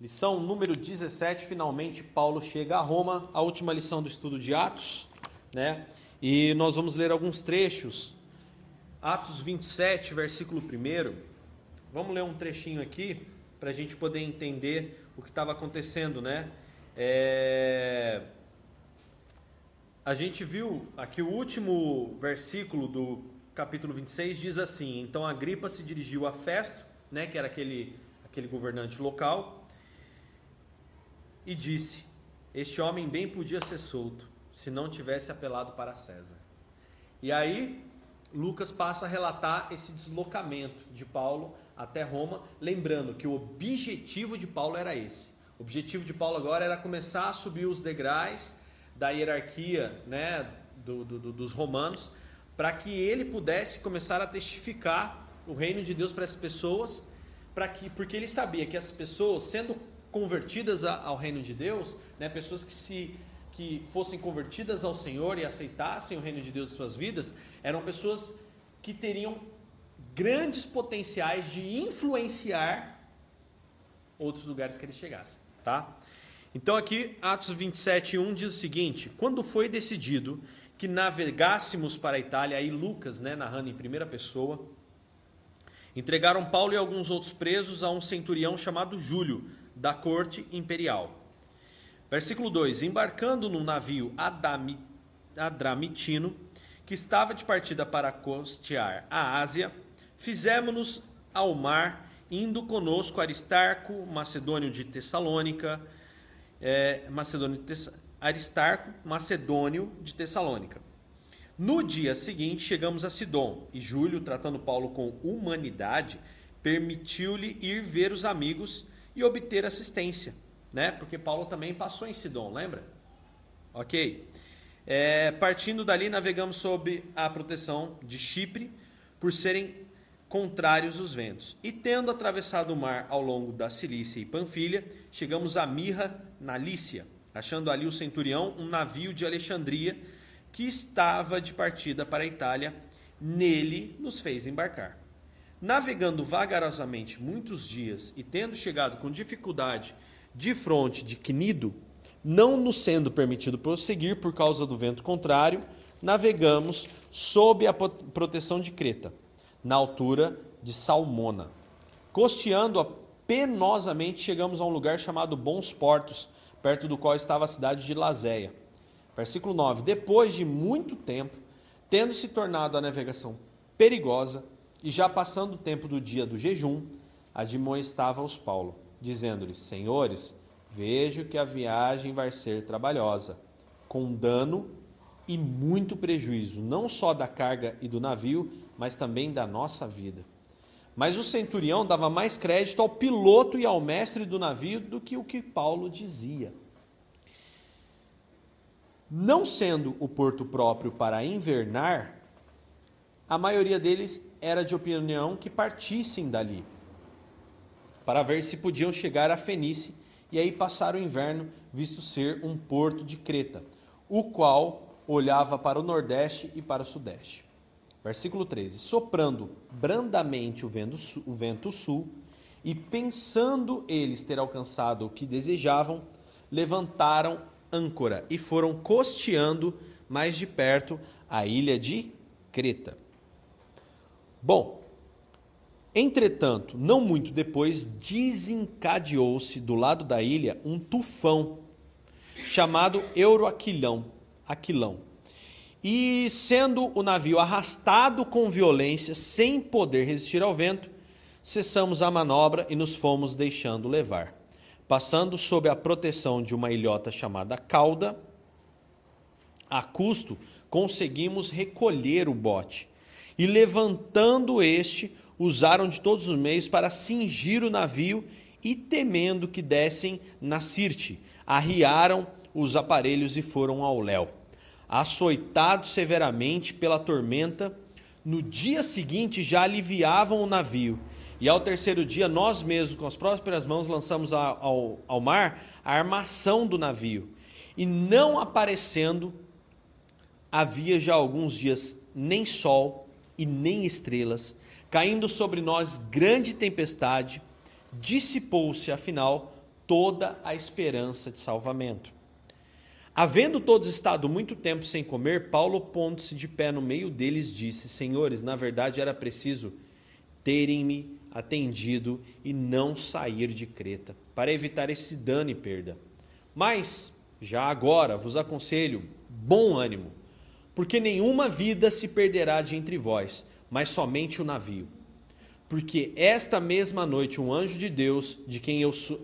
Lição número 17, finalmente Paulo chega a Roma, a última lição do estudo de Atos, né? E nós vamos ler alguns trechos. Atos 27, versículo 1. Vamos ler um trechinho aqui para a gente poder entender o que estava acontecendo, né? É... A gente viu aqui o último versículo do capítulo 26 diz assim: Então Agripa se dirigiu a Festo, né, que era aquele, aquele governante local, e disse: Este homem bem podia ser solto, se não tivesse apelado para César. E aí, Lucas passa a relatar esse deslocamento de Paulo até Roma, lembrando que o objetivo de Paulo era esse. O objetivo de Paulo agora era começar a subir os degraus da hierarquia né, do, do, dos romanos, para que ele pudesse começar a testificar o reino de Deus para as pessoas, para que, porque ele sabia que as pessoas, sendo convertidas ao reino de Deus, né, pessoas que se que fossem convertidas ao Senhor e aceitassem o reino de Deus em suas vidas, eram pessoas que teriam grandes potenciais de influenciar outros lugares que eles chegassem, tá? Então aqui Atos 27:1 diz o seguinte: quando foi decidido que navegássemos para a Itália, aí Lucas, né, narrando em primeira pessoa, entregaram Paulo e alguns outros presos a um centurião chamado Júlio, da corte imperial. Versículo 2: Embarcando num navio adramitino, que estava de partida para costear a Ásia, fizemos-nos ao mar, indo conosco Aristarco, macedônio de Tessalônica, é, macedônio de Tess... Aristarco, macedônio de Tessalônica. No dia seguinte, chegamos a Sidom, e Júlio, tratando Paulo com humanidade, permitiu-lhe ir ver os amigos e obter assistência, né? Porque Paulo também passou em Sidom, lembra? Ok. É, partindo dali, navegamos sob a proteção de Chipre, por serem contrários os ventos. E tendo atravessado o mar ao longo da Cilícia e Panfilha, chegamos a Mirra, na Lícia, achando ali o centurião, um navio de Alexandria, que estava de partida para a Itália. Nele nos fez embarcar. Navegando vagarosamente muitos dias e tendo chegado com dificuldade de fronte de Cnido, não nos sendo permitido prosseguir por causa do vento contrário, navegamos sob a proteção de Creta, na altura de Salmona. Costeando-a penosamente, chegamos a um lugar chamado Bons Portos, perto do qual estava a cidade de Lazéia. Versículo 9: Depois de muito tempo, tendo se tornado a navegação perigosa, e já passando o tempo do dia do jejum, admoestava-os Paulo, dizendo-lhes: Senhores, vejo que a viagem vai ser trabalhosa, com dano e muito prejuízo, não só da carga e do navio, mas também da nossa vida. Mas o centurião dava mais crédito ao piloto e ao mestre do navio do que o que Paulo dizia. Não sendo o porto próprio para invernar, a maioria deles era de opinião que partissem dali, para ver se podiam chegar a Fenícia e aí passar o inverno, visto ser um porto de Creta, o qual olhava para o nordeste e para o sudeste. Versículo 13: Soprando brandamente o vento, o vento sul, e pensando eles ter alcançado o que desejavam, levantaram âncora e foram costeando mais de perto a ilha de Creta. Bom, entretanto, não muito depois, desencadeou-se do lado da ilha um tufão chamado Euroaquilão, Aquilão. E sendo o navio arrastado com violência, sem poder resistir ao vento, cessamos a manobra e nos fomos deixando levar. Passando sob a proteção de uma ilhota chamada Cauda, a custo conseguimos recolher o bote e levantando este, usaram de todos os meios para cingir o navio e, temendo que dessem na Sirte, arriaram os aparelhos e foram ao léu. Açoitados severamente pela tormenta, no dia seguinte já aliviavam o navio. E ao terceiro dia, nós mesmos, com as próprias mãos, lançamos ao, ao mar a armação do navio. E não aparecendo, havia já alguns dias nem sol, e nem estrelas, caindo sobre nós grande tempestade, dissipou-se afinal toda a esperança de salvamento. Havendo todos estado muito tempo sem comer, Paulo, pondo-se de pé no meio deles, disse: Senhores, na verdade era preciso terem-me atendido e não sair de Creta, para evitar esse dano e perda. Mas, já agora, vos aconselho bom ânimo, porque nenhuma vida se perderá de entre vós, mas somente o navio. Porque esta mesma noite um anjo de Deus, de quem eu sou,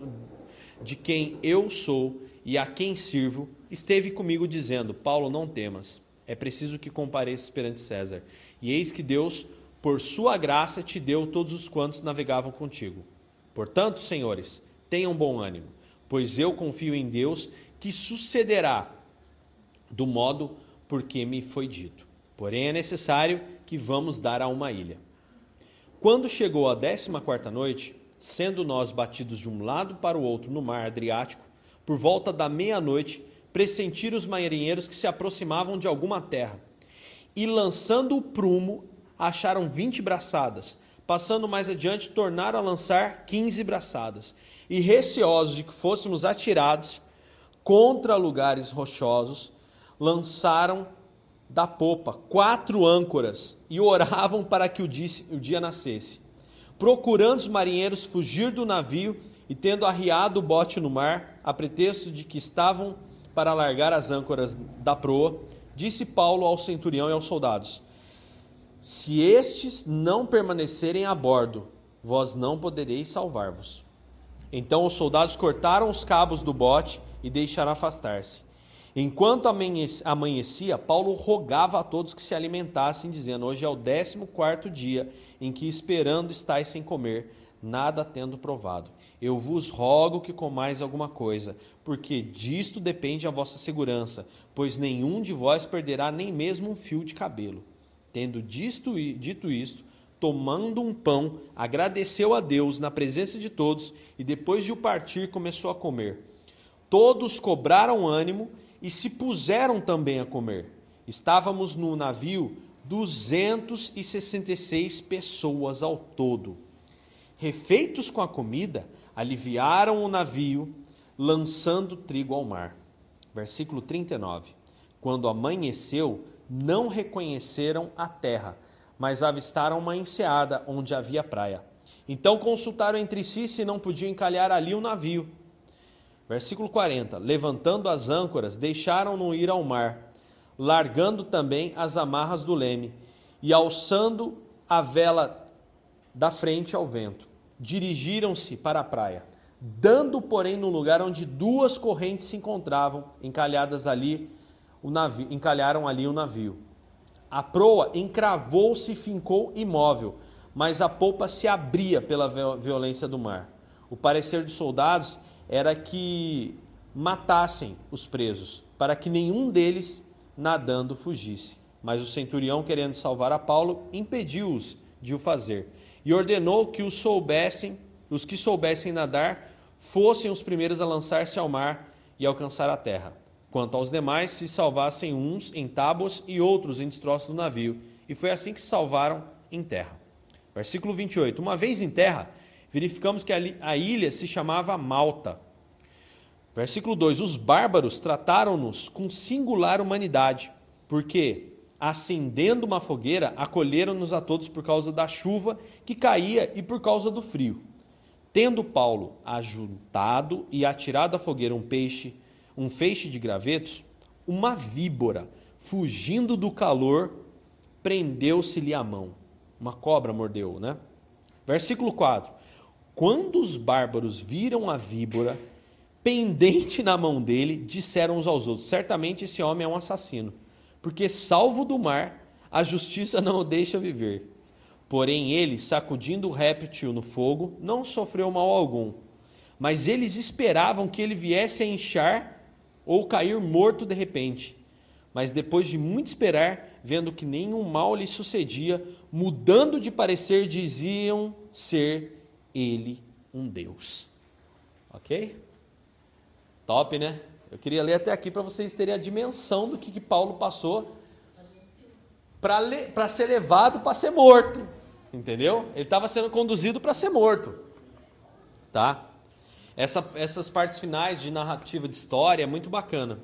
de quem eu sou e a quem sirvo, esteve comigo dizendo: Paulo, não temas. É preciso que compareças perante César. E eis que Deus, por sua graça, te deu todos os quantos navegavam contigo. Portanto, senhores, tenham bom ânimo, pois eu confio em Deus que sucederá do modo por que me foi dito. Porém, é necessário que vamos dar a uma ilha. Quando chegou a décima quarta noite, sendo nós batidos de um lado para o outro no mar Adriático, por volta da meia-noite, pressentiram os marinheiros que se aproximavam de alguma terra. E lançando o prumo, acharam vinte braçadas. Passando mais adiante, tornaram a lançar quinze braçadas. E receosos de que fôssemos atirados contra lugares rochosos, lançaram da popa quatro âncoras e oravam para que o dia nascesse procurando os marinheiros fugir do navio e tendo arriado o bote no mar, a pretexto de que estavam para largar as âncoras da proa, disse Paulo ao centurião e aos soldados: Se estes não permanecerem a bordo, vós não podereis salvar-vos. Então os soldados cortaram os cabos do bote e deixaram afastar-se. Enquanto amanhecia, Paulo rogava a todos que se alimentassem, dizendo: Hoje é o décimo quarto dia em que esperando estáis sem comer, nada tendo provado. Eu vos rogo que comais alguma coisa, porque disto depende a vossa segurança, pois nenhum de vós perderá nem mesmo um fio de cabelo. Tendo disto, dito isto, tomando um pão, agradeceu a Deus na presença de todos e depois de o partir começou a comer. Todos cobraram ânimo e se puseram também a comer. Estávamos no navio 266 pessoas ao todo. Refeitos com a comida, aliviaram o navio, lançando trigo ao mar. Versículo 39. Quando amanheceu, não reconheceram a terra, mas avistaram uma enseada onde havia praia. Então consultaram entre si se não podiam encalhar ali o navio. Versículo 40: Levantando as âncoras, deixaram-no ir ao mar, largando também as amarras do leme, e alçando a vela da frente ao vento. Dirigiram-se para a praia, dando, porém, no lugar onde duas correntes se encontravam, encalhadas ali, o navio, encalharam ali o navio. A proa encravou-se e fincou imóvel, mas a polpa se abria pela violência do mar. O parecer dos soldados era que matassem os presos, para que nenhum deles nadando fugisse. Mas o centurião, querendo salvar a Paulo, impediu-os de o fazer e ordenou que os soubessem, os que soubessem nadar, fossem os primeiros a lançar-se ao mar e alcançar a terra. Quanto aos demais, se salvassem uns em tábuas e outros em destroços do navio. E foi assim que se salvaram em terra. Versículo 28. Uma vez em terra, verificamos que a ilha se chamava Malta. Versículo 2: Os bárbaros trataram-nos com singular humanidade, porque, acendendo uma fogueira, acolheram-nos a todos por causa da chuva que caía e por causa do frio. Tendo Paulo ajuntado e atirado à fogueira um peixe, um feixe de gravetos, uma víbora, fugindo do calor, prendeu-se-lhe a mão. Uma cobra mordeu, né? Versículo 4: quando os bárbaros viram a víbora pendente na mão dele, disseram uns aos outros: Certamente esse homem é um assassino, porque, salvo do mar, a justiça não o deixa viver. Porém, ele, sacudindo o réptil no fogo, não sofreu mal algum. Mas eles esperavam que ele viesse a inchar ou cair morto de repente. Mas depois de muito esperar, vendo que nenhum mal lhe sucedia, mudando de parecer, diziam ser ele um Deus. Ok? Top, né? Eu queria ler até aqui para vocês terem a dimensão do que, que Paulo passou para ser levado para ser morto. Entendeu? Ele estava sendo conduzido para ser morto. Tá? essa, essas partes finais de narrativa de história é muito bacana.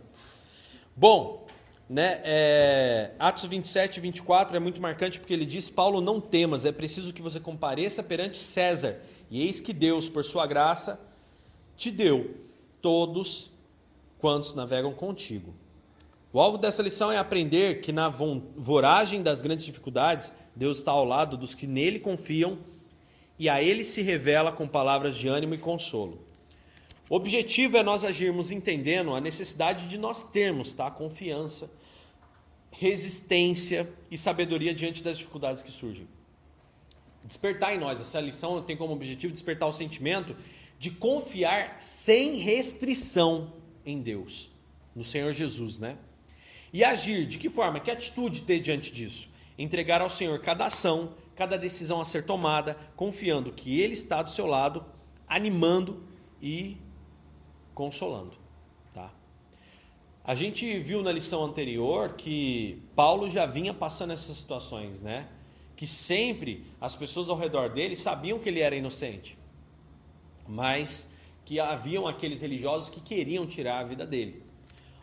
Bom, né, é, Atos 27 e 24 é muito marcante porque ele diz: Paulo, não temas, é preciso que você compareça perante César. E eis que Deus, por sua graça, te deu todos quantos navegam contigo. O alvo dessa lição é aprender que na voragem das grandes dificuldades, Deus está ao lado dos que nele confiam e a ele se revela com palavras de ânimo e consolo. O objetivo é nós agirmos entendendo a necessidade de nós termos tá? confiança, resistência e sabedoria diante das dificuldades que surgem. Despertar em nós, essa lição tem como objetivo despertar o sentimento de confiar sem restrição em Deus, no Senhor Jesus, né? E agir de que forma? Que atitude ter diante disso? Entregar ao Senhor cada ação, cada decisão a ser tomada, confiando que Ele está do seu lado, animando e consolando. Tá? A gente viu na lição anterior que Paulo já vinha passando essas situações, né? Que sempre as pessoas ao redor dele sabiam que ele era inocente, mas que haviam aqueles religiosos que queriam tirar a vida dele.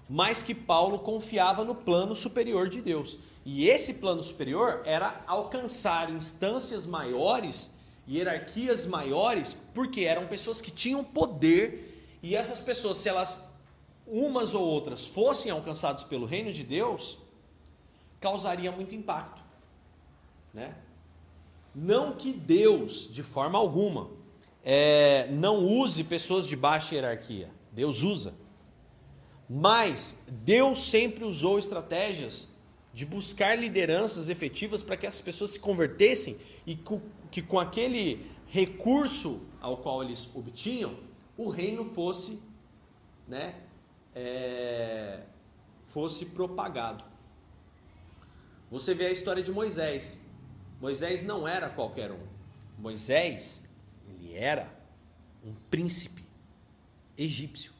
Mas que Paulo confiava no plano superior de Deus. E esse plano superior era alcançar instâncias maiores, hierarquias maiores, porque eram pessoas que tinham poder e essas pessoas, se elas, umas ou outras, fossem alcançadas pelo reino de Deus, causaria muito impacto. Né? Não que Deus, de forma alguma, é, não use pessoas de baixa hierarquia. Deus usa. Mas Deus sempre usou estratégias de buscar lideranças efetivas para que essas pessoas se convertessem e que com aquele recurso ao qual eles obtinham, o reino fosse, né, é, fosse propagado. Você vê a história de Moisés. Moisés não era qualquer um. Moisés, era um príncipe egípcio.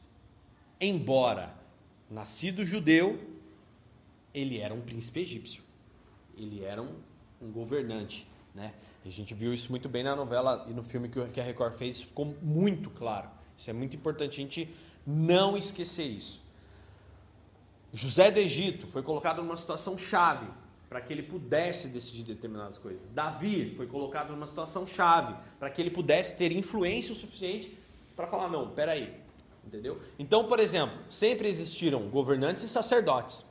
Embora nascido judeu, ele era um príncipe egípcio. Ele era um, um governante, né? A gente viu isso muito bem na novela e no filme que a Record fez, ficou muito claro. Isso é muito importante a gente não esquecer isso. José do Egito foi colocado numa situação chave para que ele pudesse decidir determinadas coisas. Davi foi colocado numa situação chave para que ele pudesse ter influência o suficiente para falar: não, peraí. Entendeu? Então, por exemplo, sempre existiram governantes e sacerdotes,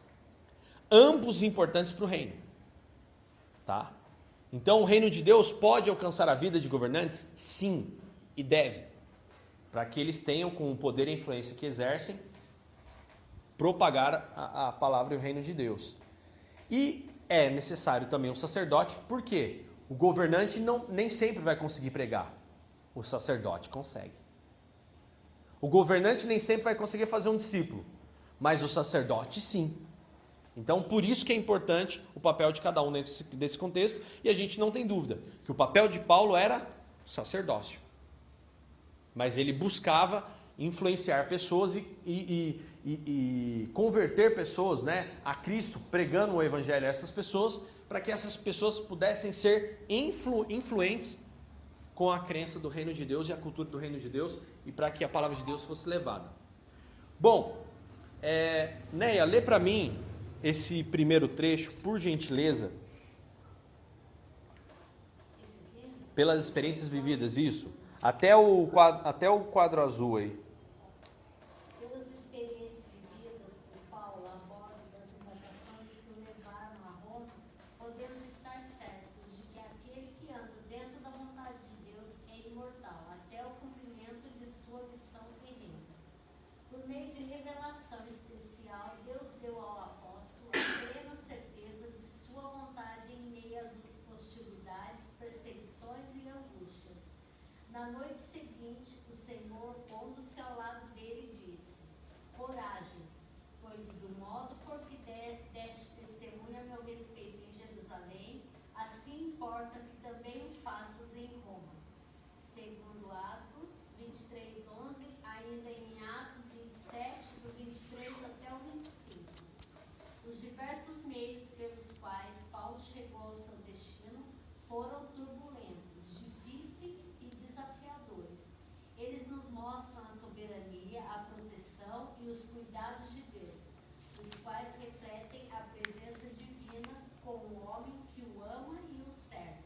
ambos importantes para o reino. Tá? Então, o reino de Deus pode alcançar a vida de governantes? Sim, e deve para que eles tenham, com o poder e a influência que exercem, propagar a, a palavra e o reino de Deus. E é necessário também o sacerdote, porque o governante não, nem sempre vai conseguir pregar, o sacerdote consegue. O governante nem sempre vai conseguir fazer um discípulo, mas o sacerdote sim. Então, por isso que é importante o papel de cada um dentro desse contexto, e a gente não tem dúvida que o papel de Paulo era sacerdócio mas ele buscava influenciar pessoas e, e, e, e, converter pessoas né, a Cristo, pregando o Evangelho a essas pessoas, para que essas pessoas pudessem ser influ, influentes com a crença do reino de Deus e a cultura do reino de Deus e para que a palavra de Deus fosse levada. Bom, é, Neia, lê para mim esse primeiro trecho, por gentileza. Pelas experiências vividas, isso. Até o até o quadro azul aí. Na noite seguinte, o Senhor, pondo-se ao lado dele, disse: Coragem, pois do modo por que deste testemunha a meu respeito em Jerusalém, assim importa que também o faças em Roma. Segundo Atos 23, 11, ainda em Atos 27, do 23 até o 25. Os diversos meios pelos quais Paulo chegou ao seu destino foram turbulentos mostram a quais refletem a presença divina com o homem que o ama e o serve.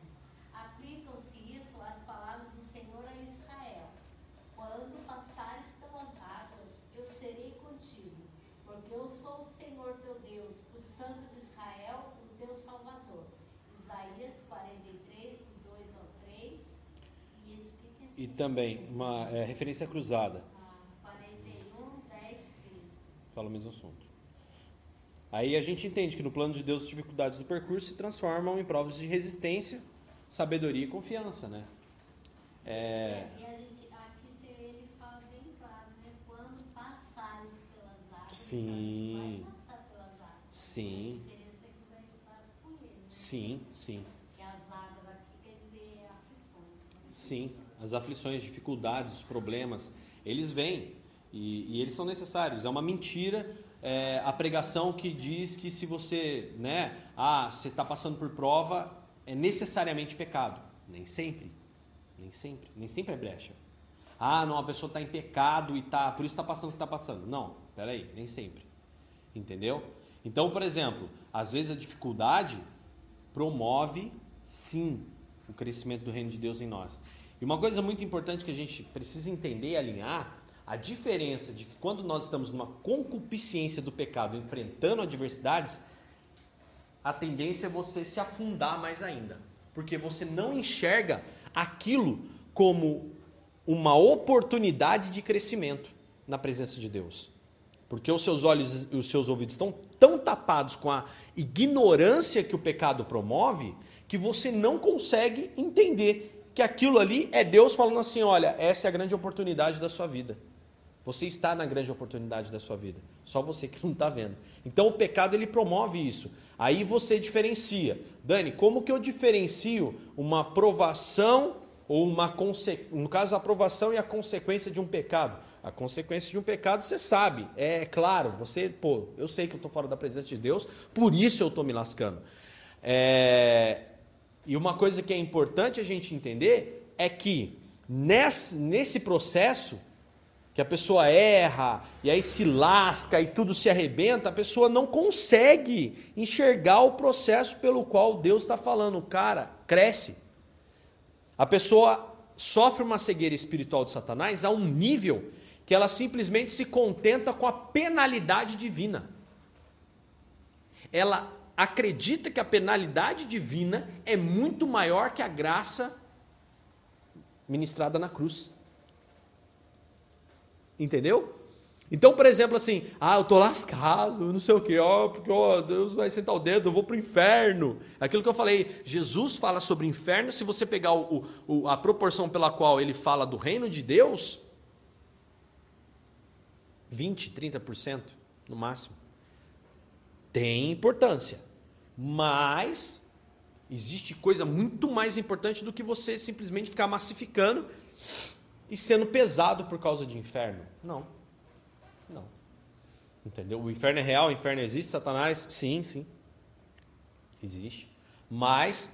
Aplicam-se isso às palavras do Senhor a Israel. Quando passares pelas águas, eu serei contigo, porque eu sou o Senhor teu Deus, o Santo de Israel, o teu Salvador. Isaías 43, do 2 ao 3. E esse que que é E também uma é, referência cruzada. Ah, 41, 10, 13. Fala o mesmo assunto. Aí a gente entende que no plano de Deus as dificuldades do percurso se transformam em provas de resistência, sabedoria e confiança, né? É, E a gente, aqui se ele fala bem claro, né? Quando passares pelas águas, Sim. vai passar pelas águas. Sim. A diferença é que vai estar com ele, né? sim, sim, Porque as águas aqui quer dizer aflições. né? sim. As aflições, dificuldades, problemas, eles vêm e, e eles são necessários. É uma mentira é, a pregação que diz que se você, né, ah, você está passando por prova, é necessariamente pecado. Nem sempre. Nem sempre. Nem sempre é brecha. Ah, não, a pessoa está em pecado e tá, por isso está passando o que está passando. Não, peraí, nem sempre. Entendeu? Então, por exemplo, às vezes a dificuldade promove, sim, o crescimento do reino de Deus em nós. E uma coisa muito importante que a gente precisa entender e alinhar, a diferença de que quando nós estamos numa concupiscência do pecado, enfrentando adversidades, a tendência é você se afundar mais ainda. Porque você não enxerga aquilo como uma oportunidade de crescimento na presença de Deus. Porque os seus olhos e os seus ouvidos estão tão tapados com a ignorância que o pecado promove, que você não consegue entender que aquilo ali é Deus falando assim: olha, essa é a grande oportunidade da sua vida. Você está na grande oportunidade da sua vida. Só você que não está vendo. Então o pecado ele promove isso. Aí você diferencia. Dani, como que eu diferencio uma provação ou uma consequência? No caso, a aprovação e a consequência de um pecado. A consequência de um pecado você sabe. É claro, você, pô, eu sei que eu estou fora da presença de Deus, por isso eu estou me lascando. É... E uma coisa que é importante a gente entender é que nesse, nesse processo que a pessoa erra e aí se lasca e tudo se arrebenta, a pessoa não consegue enxergar o processo pelo qual Deus está falando. Cara, cresce. A pessoa sofre uma cegueira espiritual de Satanás a um nível que ela simplesmente se contenta com a penalidade divina. Ela acredita que a penalidade divina é muito maior que a graça ministrada na cruz. Entendeu? Então, por exemplo, assim, ah, eu tô lascado, não sei o que, ó, porque ó, Deus vai sentar o dedo, eu vou pro inferno. Aquilo que eu falei, Jesus fala sobre inferno, se você pegar o, o, a proporção pela qual ele fala do reino de Deus, 20, 30% no máximo. Tem importância, mas existe coisa muito mais importante do que você simplesmente ficar massificando e sendo pesado por causa de inferno. Não. Não. Entendeu? O inferno é real, o inferno existe, Satanás? Sim, sim. Existe. Mas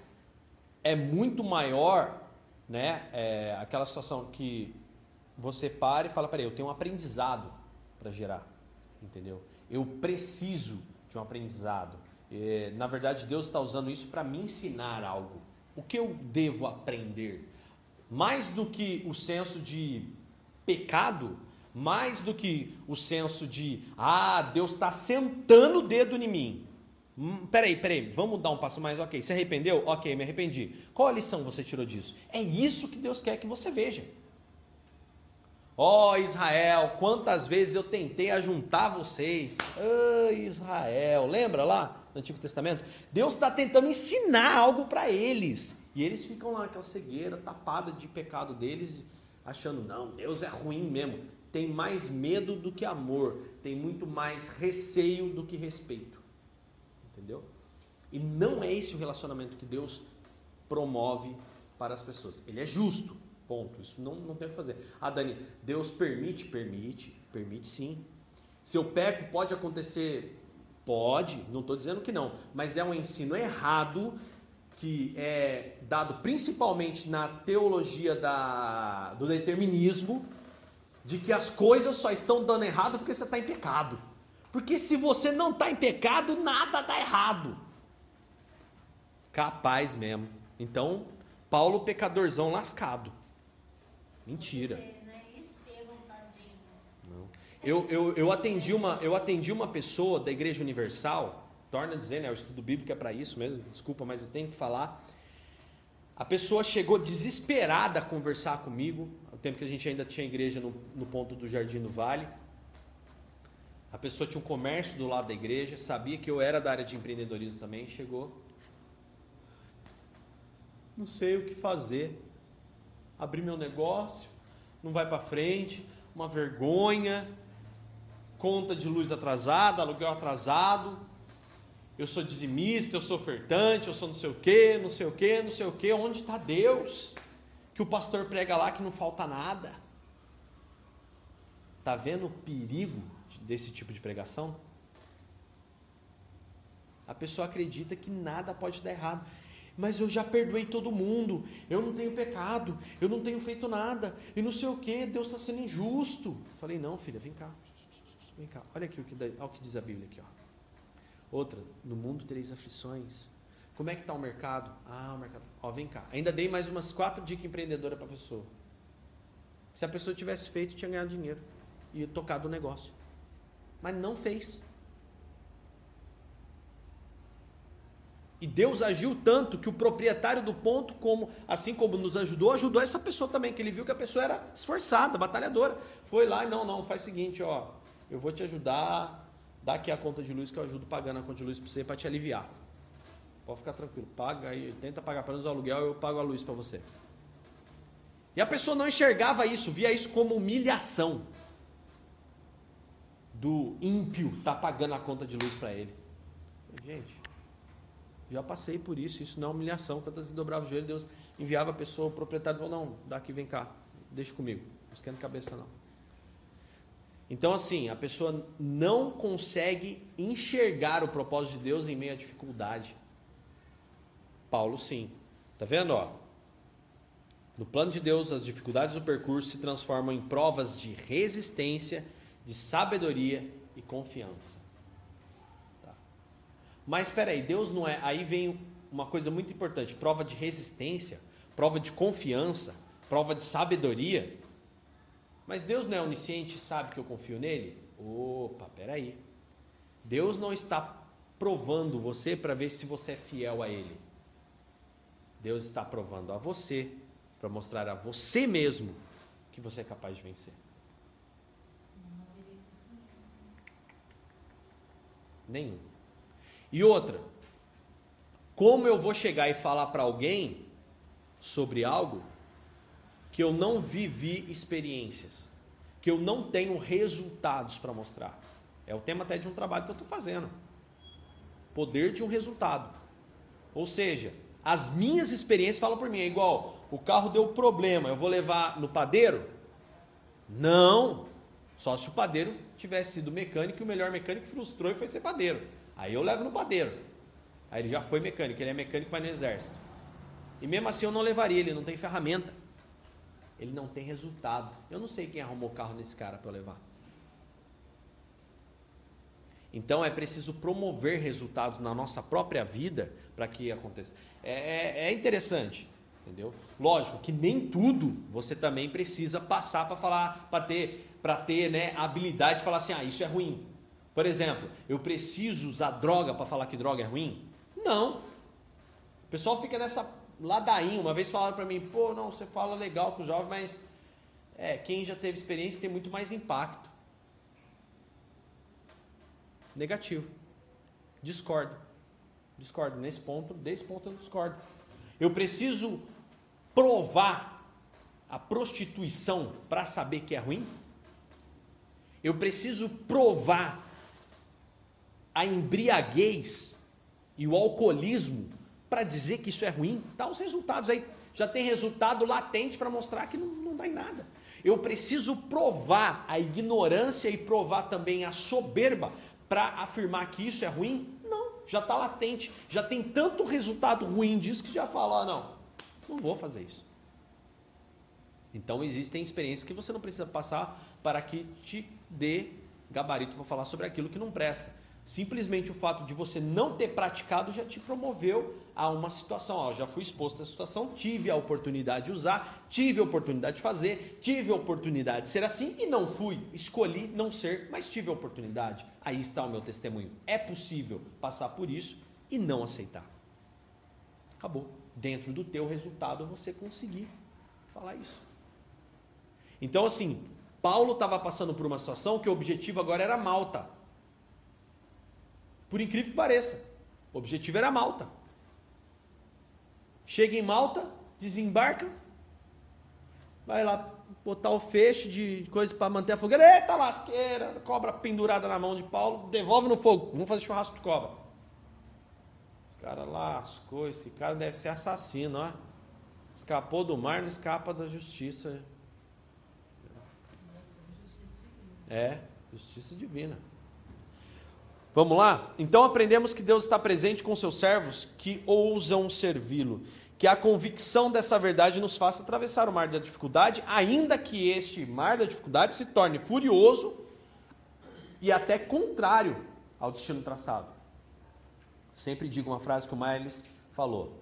é muito maior, né? É, aquela situação que você para e fala, peraí, eu tenho um aprendizado para gerar. Entendeu? Eu preciso de um aprendizado. É, na verdade, Deus está usando isso para me ensinar algo. O que eu devo aprender? mais do que o senso de pecado, mais do que o senso de, ah, Deus está sentando o dedo em mim. Hum, peraí, peraí, vamos dar um passo mais, ok. Se arrependeu? Ok, me arrependi. Qual a lição você tirou disso? É isso que Deus quer que você veja. Ó oh, Israel, quantas vezes eu tentei ajuntar vocês. Oh, Israel, lembra lá no Antigo Testamento? Deus está tentando ensinar algo para eles. E eles ficam lá, aquela cegueira tapada de pecado deles, achando, não, Deus é ruim mesmo. Tem mais medo do que amor, tem muito mais receio do que respeito. Entendeu? E não é esse o relacionamento que Deus promove para as pessoas. Ele é justo, ponto. Isso não, não tem o que fazer. Ah, Dani, Deus permite? Permite, permite sim. Se eu peco, pode acontecer? Pode, não estou dizendo que não, mas é um ensino errado que é dado principalmente na teologia da, do determinismo, de que as coisas só estão dando errado porque você está em pecado. Porque se você não está em pecado, nada dá errado. Capaz mesmo. Então, Paulo, pecadorzão lascado. Mentira. Não. Eu, eu, eu, atendi uma, eu atendi uma pessoa da Igreja Universal, torna a dizer, né, o estudo bíblico é para isso mesmo, desculpa, mas eu tenho que falar. A pessoa chegou desesperada a conversar comigo, no tempo que a gente ainda tinha igreja no, no ponto do Jardim do Vale. A pessoa tinha um comércio do lado da igreja, sabia que eu era da área de empreendedorismo também, chegou. Não sei o que fazer. Abri meu negócio, não vai para frente, uma vergonha, conta de luz atrasada, aluguel atrasado, eu sou dizimista, eu sou ofertante, eu sou não sei o que, não sei o que, não sei o que. Onde está Deus? Que o pastor prega lá que não falta nada. Está vendo o perigo desse tipo de pregação? A pessoa acredita que nada pode dar errado. Mas eu já perdoei todo mundo, eu não tenho pecado, eu não tenho feito nada, e não sei o que, Deus está sendo injusto. Falei, não, filha, vem cá. Vem cá, olha aqui o que, olha o que diz a Bíblia aqui, ó. Outra, no mundo tereis aflições. Como é que está o mercado? Ah, o mercado. Ó, vem cá. Ainda dei mais umas quatro dicas empreendedoras para a pessoa. Se a pessoa tivesse feito, tinha ganhado dinheiro e tocado o negócio. Mas não fez. E Deus agiu tanto que o proprietário do ponto, como assim como nos ajudou, ajudou essa pessoa também, que ele viu que a pessoa era esforçada, batalhadora. Foi lá e não, não, faz o seguinte, ó, eu vou te ajudar, dá aqui a conta de luz que eu ajudo pagando a conta de luz para você para te aliviar. Pode ficar tranquilo, paga aí, tenta pagar pelo menos o aluguel, eu pago a luz para você. E a pessoa não enxergava isso, via isso como humilhação do ímpio tá pagando a conta de luz para ele. Gente, já passei por isso, isso não é humilhação. Quando você dobrava o joelho, Deus enviava a pessoa, o proprietário falou, não, daqui vem cá, deixa comigo, não esquenta a cabeça não. Então, assim, a pessoa não consegue enxergar o propósito de Deus em meio à dificuldade. Paulo, sim. Tá vendo? Ó? No plano de Deus, as dificuldades do percurso se transformam em provas de resistência, de sabedoria e confiança. Tá. Mas espera aí, Deus não é. Aí vem uma coisa muito importante: prova de resistência, prova de confiança, prova de sabedoria. Mas Deus não é onisciente sabe que eu confio nele? Opa, peraí. Deus não está provando você para ver se você é fiel a Ele. Deus está provando a você para mostrar a você mesmo que você é capaz de vencer. Nenhum. E outra, como eu vou chegar e falar para alguém sobre algo que eu não vivi experiências, que eu não tenho resultados para mostrar. É o tema até de um trabalho que eu estou fazendo. Poder de um resultado. Ou seja, as minhas experiências falam por mim. É igual, o carro deu problema, eu vou levar no padeiro? Não. Só se o padeiro tivesse sido mecânico e o melhor mecânico frustrou e foi ser padeiro. Aí eu levo no padeiro. Aí ele já foi mecânico, ele é mecânico, mas no exército. E mesmo assim eu não levaria, ele não tem ferramenta ele não tem resultado. Eu não sei quem arrumou o carro nesse cara para levar. Então é preciso promover resultados na nossa própria vida para que aconteça. É, é, é, interessante, entendeu? Lógico que nem tudo você também precisa passar para falar, para ter, para ter, né, habilidade de falar assim, ah, isso é ruim. Por exemplo, eu preciso usar droga para falar que droga é ruim? Não. O pessoal fica nessa ladainho. Uma vez falaram para mim, pô, não, você fala legal com o jovem, mas é, quem já teve experiência tem muito mais impacto. Negativo. Discordo. Discordo. Nesse ponto, desse ponto eu discordo. Eu preciso provar a prostituição para saber que é ruim? Eu preciso provar a embriaguez e o alcoolismo para dizer que isso é ruim, dá os resultados aí. Já tem resultado latente para mostrar que não, não dá em nada. Eu preciso provar a ignorância e provar também a soberba para afirmar que isso é ruim? Não, já está latente. Já tem tanto resultado ruim disso que já fala, não, não vou fazer isso. Então existem experiências que você não precisa passar para que te dê gabarito para falar sobre aquilo que não presta. Simplesmente o fato de você não ter praticado já te promoveu a uma situação. Ó, já fui exposto a situação, tive a oportunidade de usar, tive a oportunidade de fazer, tive a oportunidade de ser assim e não fui. Escolhi não ser, mas tive a oportunidade. Aí está o meu testemunho. É possível passar por isso e não aceitar. Acabou. Dentro do teu resultado você conseguir falar isso. Então assim, Paulo estava passando por uma situação que o objetivo agora era Malta. Por incrível que pareça, o objetivo era Malta. Chega em Malta, desembarca, vai lá botar o feixe de coisa para manter a fogueira. Eita lasqueira, cobra pendurada na mão de Paulo, devolve no fogo. Vamos fazer churrasco de cobra. Os caras lascou, esse cara deve ser assassino, ó. Escapou do mar, não escapa da justiça. É, justiça divina. Vamos lá? Então aprendemos que Deus está presente com seus servos que ousam servi-lo. Que a convicção dessa verdade nos faça atravessar o mar da dificuldade, ainda que este mar da dificuldade se torne furioso e até contrário ao destino traçado. Sempre digo uma frase que o Miles falou: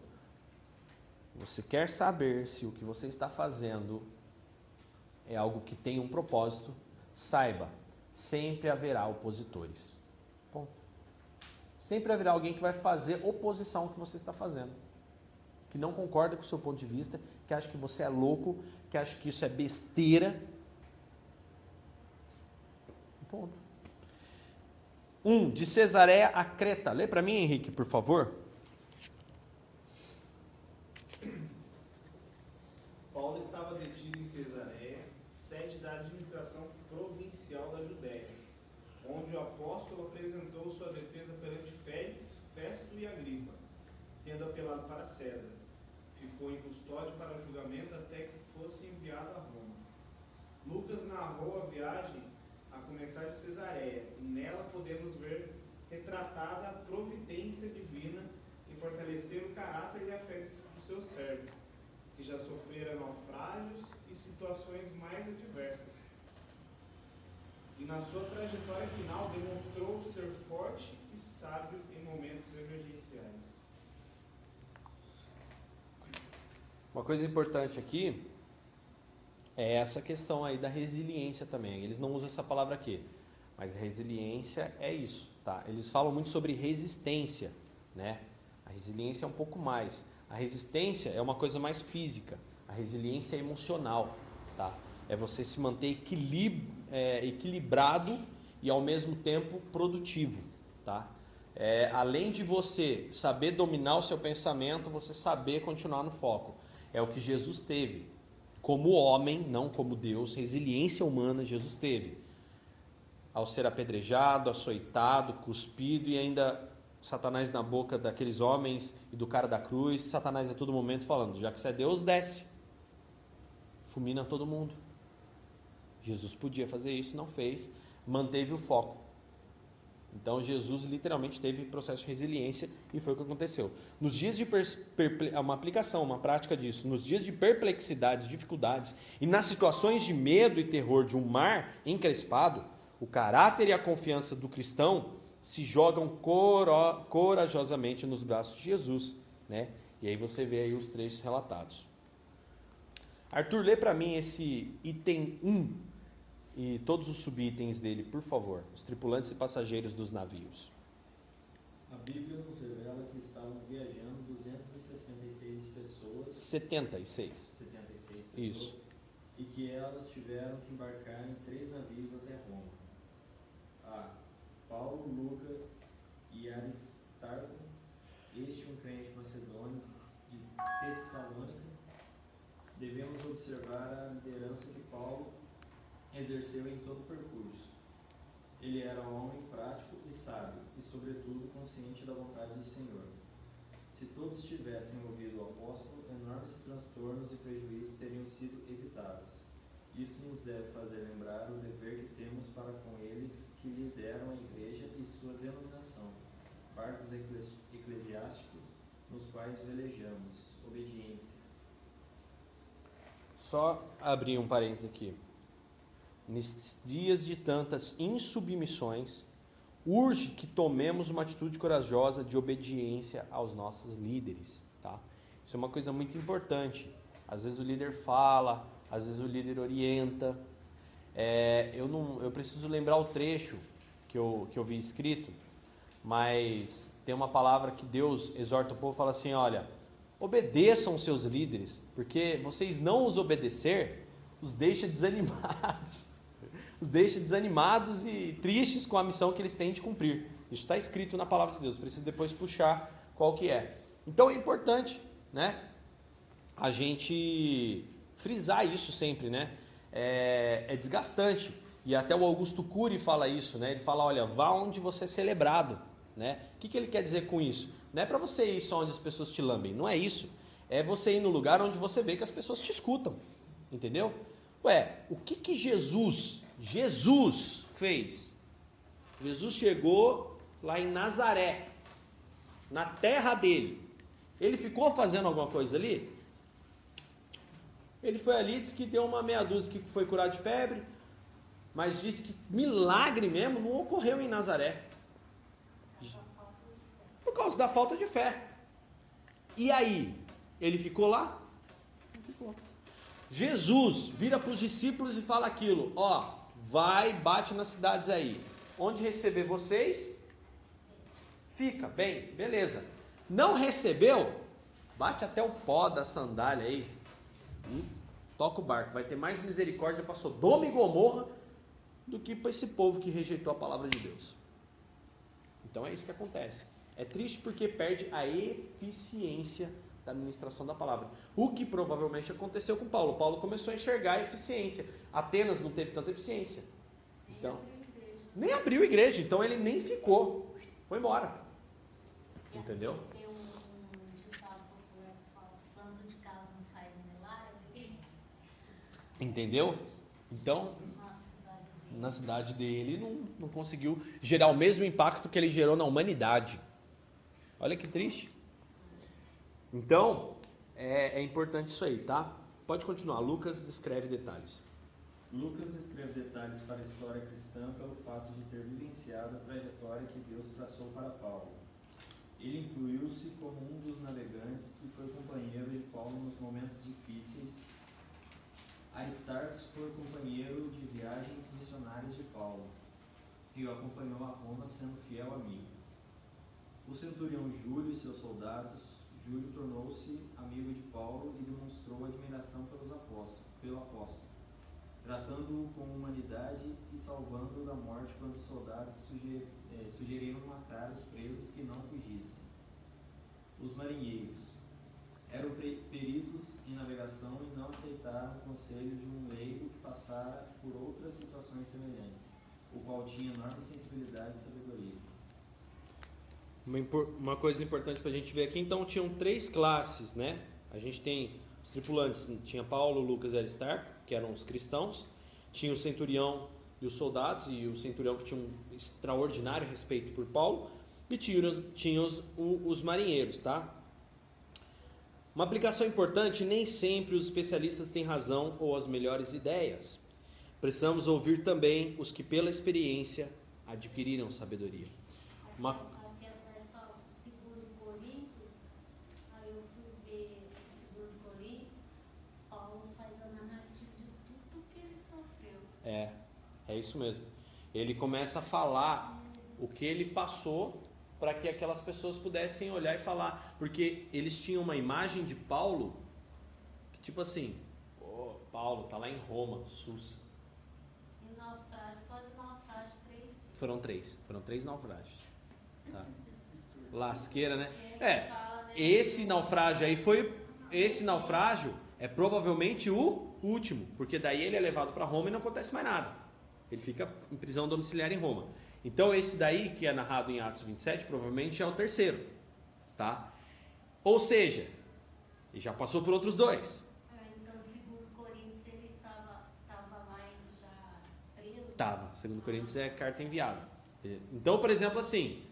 Você quer saber se o que você está fazendo é algo que tem um propósito? Saiba, sempre haverá opositores. Sempre haverá alguém que vai fazer oposição ao que você está fazendo. Que não concorda com o seu ponto de vista, que acha que você é louco, que acha que isso é besteira. Ponto. Um, de Cesareia a Creta. Lê para mim, Henrique, por favor. Paulo estava detido em Cesareia, sede da administração provincial da Judéia, onde o apóstolo apresentou sua defesa perante Félix, Festo e Agripa, tendo apelado para César. Ficou em custódia para julgamento até que fosse enviado a Roma. Lucas narrou a viagem a começar de Cesareia, e nela podemos ver retratada a providência divina em fortalecer o caráter e a fé do seu servo, que já sofrera naufrágios e situações mais adversas. E na sua trajetória final demonstrou ser forte sábio em momentos emergenciais. Uma coisa importante aqui é essa questão aí da resiliência também. Eles não usam essa palavra aqui, mas resiliência é isso, tá? Eles falam muito sobre resistência, né? A resiliência é um pouco mais. A resistência é uma coisa mais física. A resiliência é emocional, tá? É você se manter equilib é, equilibrado e ao mesmo tempo produtivo, tá? É, além de você saber dominar o seu pensamento, você saber continuar no foco. É o que Jesus teve. Como homem, não como Deus, resiliência humana Jesus teve. Ao ser apedrejado, açoitado, cuspido e ainda Satanás na boca daqueles homens e do cara da cruz, Satanás a todo momento falando: já que você é Deus, desce. Fulmina todo mundo. Jesus podia fazer isso, não fez, manteve o foco. Então Jesus literalmente teve processo de resiliência e foi o que aconteceu. Nos dias de uma aplicação, uma prática disso, nos dias de perplexidades, dificuldades e nas situações de medo e terror de um mar encrespado, o caráter e a confiança do cristão se jogam corajosamente nos braços de Jesus, né? E aí você vê aí os três relatados. Arthur, lê para mim esse item 1 e todos os subitens dele, por favor, os tripulantes e passageiros dos navios. A Bíblia nos revela que estavam viajando 266 pessoas. 76. 76 pessoas. Isso. E que elas tiveram que embarcar em três navios até Roma. A. Paulo, Lucas e Aristarco, este um crente macedônio de Tessalônica. Devemos observar a liderança que Paulo exerceu em todo o percurso. Ele era um homem prático e sábio, e sobretudo consciente da vontade do Senhor. Se todos tivessem ouvido o apóstolo, enormes transtornos e prejuízos teriam sido evitados. Isso nos deve fazer lembrar o dever que temos para com eles que lideram a igreja e sua denominação, barcos eclesiásticos nos quais velejamos. Obediência. Só abrir um parênteses aqui. Nesses dias de tantas insubmissões, urge que tomemos uma atitude corajosa de obediência aos nossos líderes, tá? Isso é uma coisa muito importante. Às vezes o líder fala, às vezes o líder orienta. É, eu não, eu preciso lembrar o trecho que eu, que eu vi escrito, mas tem uma palavra que Deus exorta o povo, fala assim, olha, obedeçam seus líderes, porque vocês não os obedecer, os deixa desanimados. Os deixa desanimados e tristes com a missão que eles têm de cumprir. Isso está escrito na palavra de Deus. Preciso depois puxar qual que é. Então é importante, né? A gente frisar isso sempre, né? É, é desgastante. E até o Augusto Cury fala isso, né? Ele fala, olha, vá onde você é celebrado, né? O que, que ele quer dizer com isso? Não é para você ir só onde as pessoas te lambem, não é isso. É você ir no lugar onde você vê que as pessoas te escutam, entendeu? Ué, o que que Jesus, Jesus fez? Jesus chegou lá em Nazaré, na terra dele. Ele ficou fazendo alguma coisa ali? Ele foi ali, disse que deu uma meia dúzia que foi curado de febre, mas disse que milagre mesmo não ocorreu em Nazaré. Por causa da falta de fé. E aí? Ele ficou lá? Não ficou. Jesus vira para os discípulos e fala aquilo: ó, vai, bate nas cidades aí. Onde receber vocês, fica bem, beleza. Não recebeu, bate até o pó da sandália aí e toca o barco. Vai ter mais misericórdia para Sodoma e Gomorra do que para esse povo que rejeitou a palavra de Deus. Então é isso que acontece. É triste porque perde a eficiência da administração da palavra. O que provavelmente aconteceu com Paulo. Paulo começou a enxergar a eficiência. Apenas não teve tanta eficiência. Então, nem abriu igreja, então ele nem ficou. Foi embora. Entendeu? Entendeu? Então, Na cidade dele. na cidade dele não, não conseguiu gerar o mesmo impacto que ele gerou na humanidade. Olha que triste. Então, é, é importante isso aí, tá? Pode continuar. Lucas descreve detalhes. Lucas escreve detalhes para a história cristã pelo fato de ter vivenciado a trajetória que Deus traçou para Paulo. Ele incluiu-se como um dos navegantes e foi companheiro de Paulo nos momentos difíceis. Aristarcos foi companheiro de viagens missionárias de Paulo e o acompanhou a Roma sendo fiel amigo. O centurião Júlio e seus soldados, Júlio tornou-se amigo de Paulo e demonstrou admiração pelos apóstolos, pelo apóstolo tratando-o com humanidade e salvando-o da morte quando os soldados eh, sugeriram matar os presos que não fugissem. Os marinheiros eram peritos em navegação e não aceitaram o conselho de um leigo que passara por outras situações semelhantes, o qual tinha enorme sensibilidade e sabedoria. Uma, coisa importante para a gente ver aqui, então tinham três classes, né? A gente tem os tripulantes, tinha Paulo, Lucas e Aristarco, que eram os cristãos, tinha o centurião e os soldados, e o centurião que tinha um extraordinário respeito por Paulo, e tinha, tinha os, os marinheiros, tá? Uma aplicação importante, nem sempre os especialistas têm razão ou as melhores ideias. Precisamos ouvir também os que pela experiência adquiriram sabedoria. Uma- Aqui atrás fala segundo Coríntios, aí eu fui ver segundo Coríntios, Paulo faz a narrativa de tudo que ele sofreu. É, é isso mesmo. Ele começa a falar o que ele passou para que aquelas pessoas pudessem olhar e falar, porque eles tinham uma imagem de Paulo que tipo assim, pô, Paulo tá lá em Roma, sus. E naufrágio, só de naufrágio três. Foram três, foram três naufrágios. Tá? Lasqueira, né? É, né, esse naufrágio aí foi, esse naufrágio é provavelmente o último, porque daí ele é levado para Roma e não acontece mais nada. Ele fica em prisão domiciliar em Roma. Então esse daí que é narrado em Atos 27 provavelmente é o terceiro, tá? Ou seja, ele já passou por outros dois. Ah, Então, segundo Coríntios, ele estava tava lá e já preso. Tava, segundo Coríntios é carta enviada. Então, por exemplo, assim,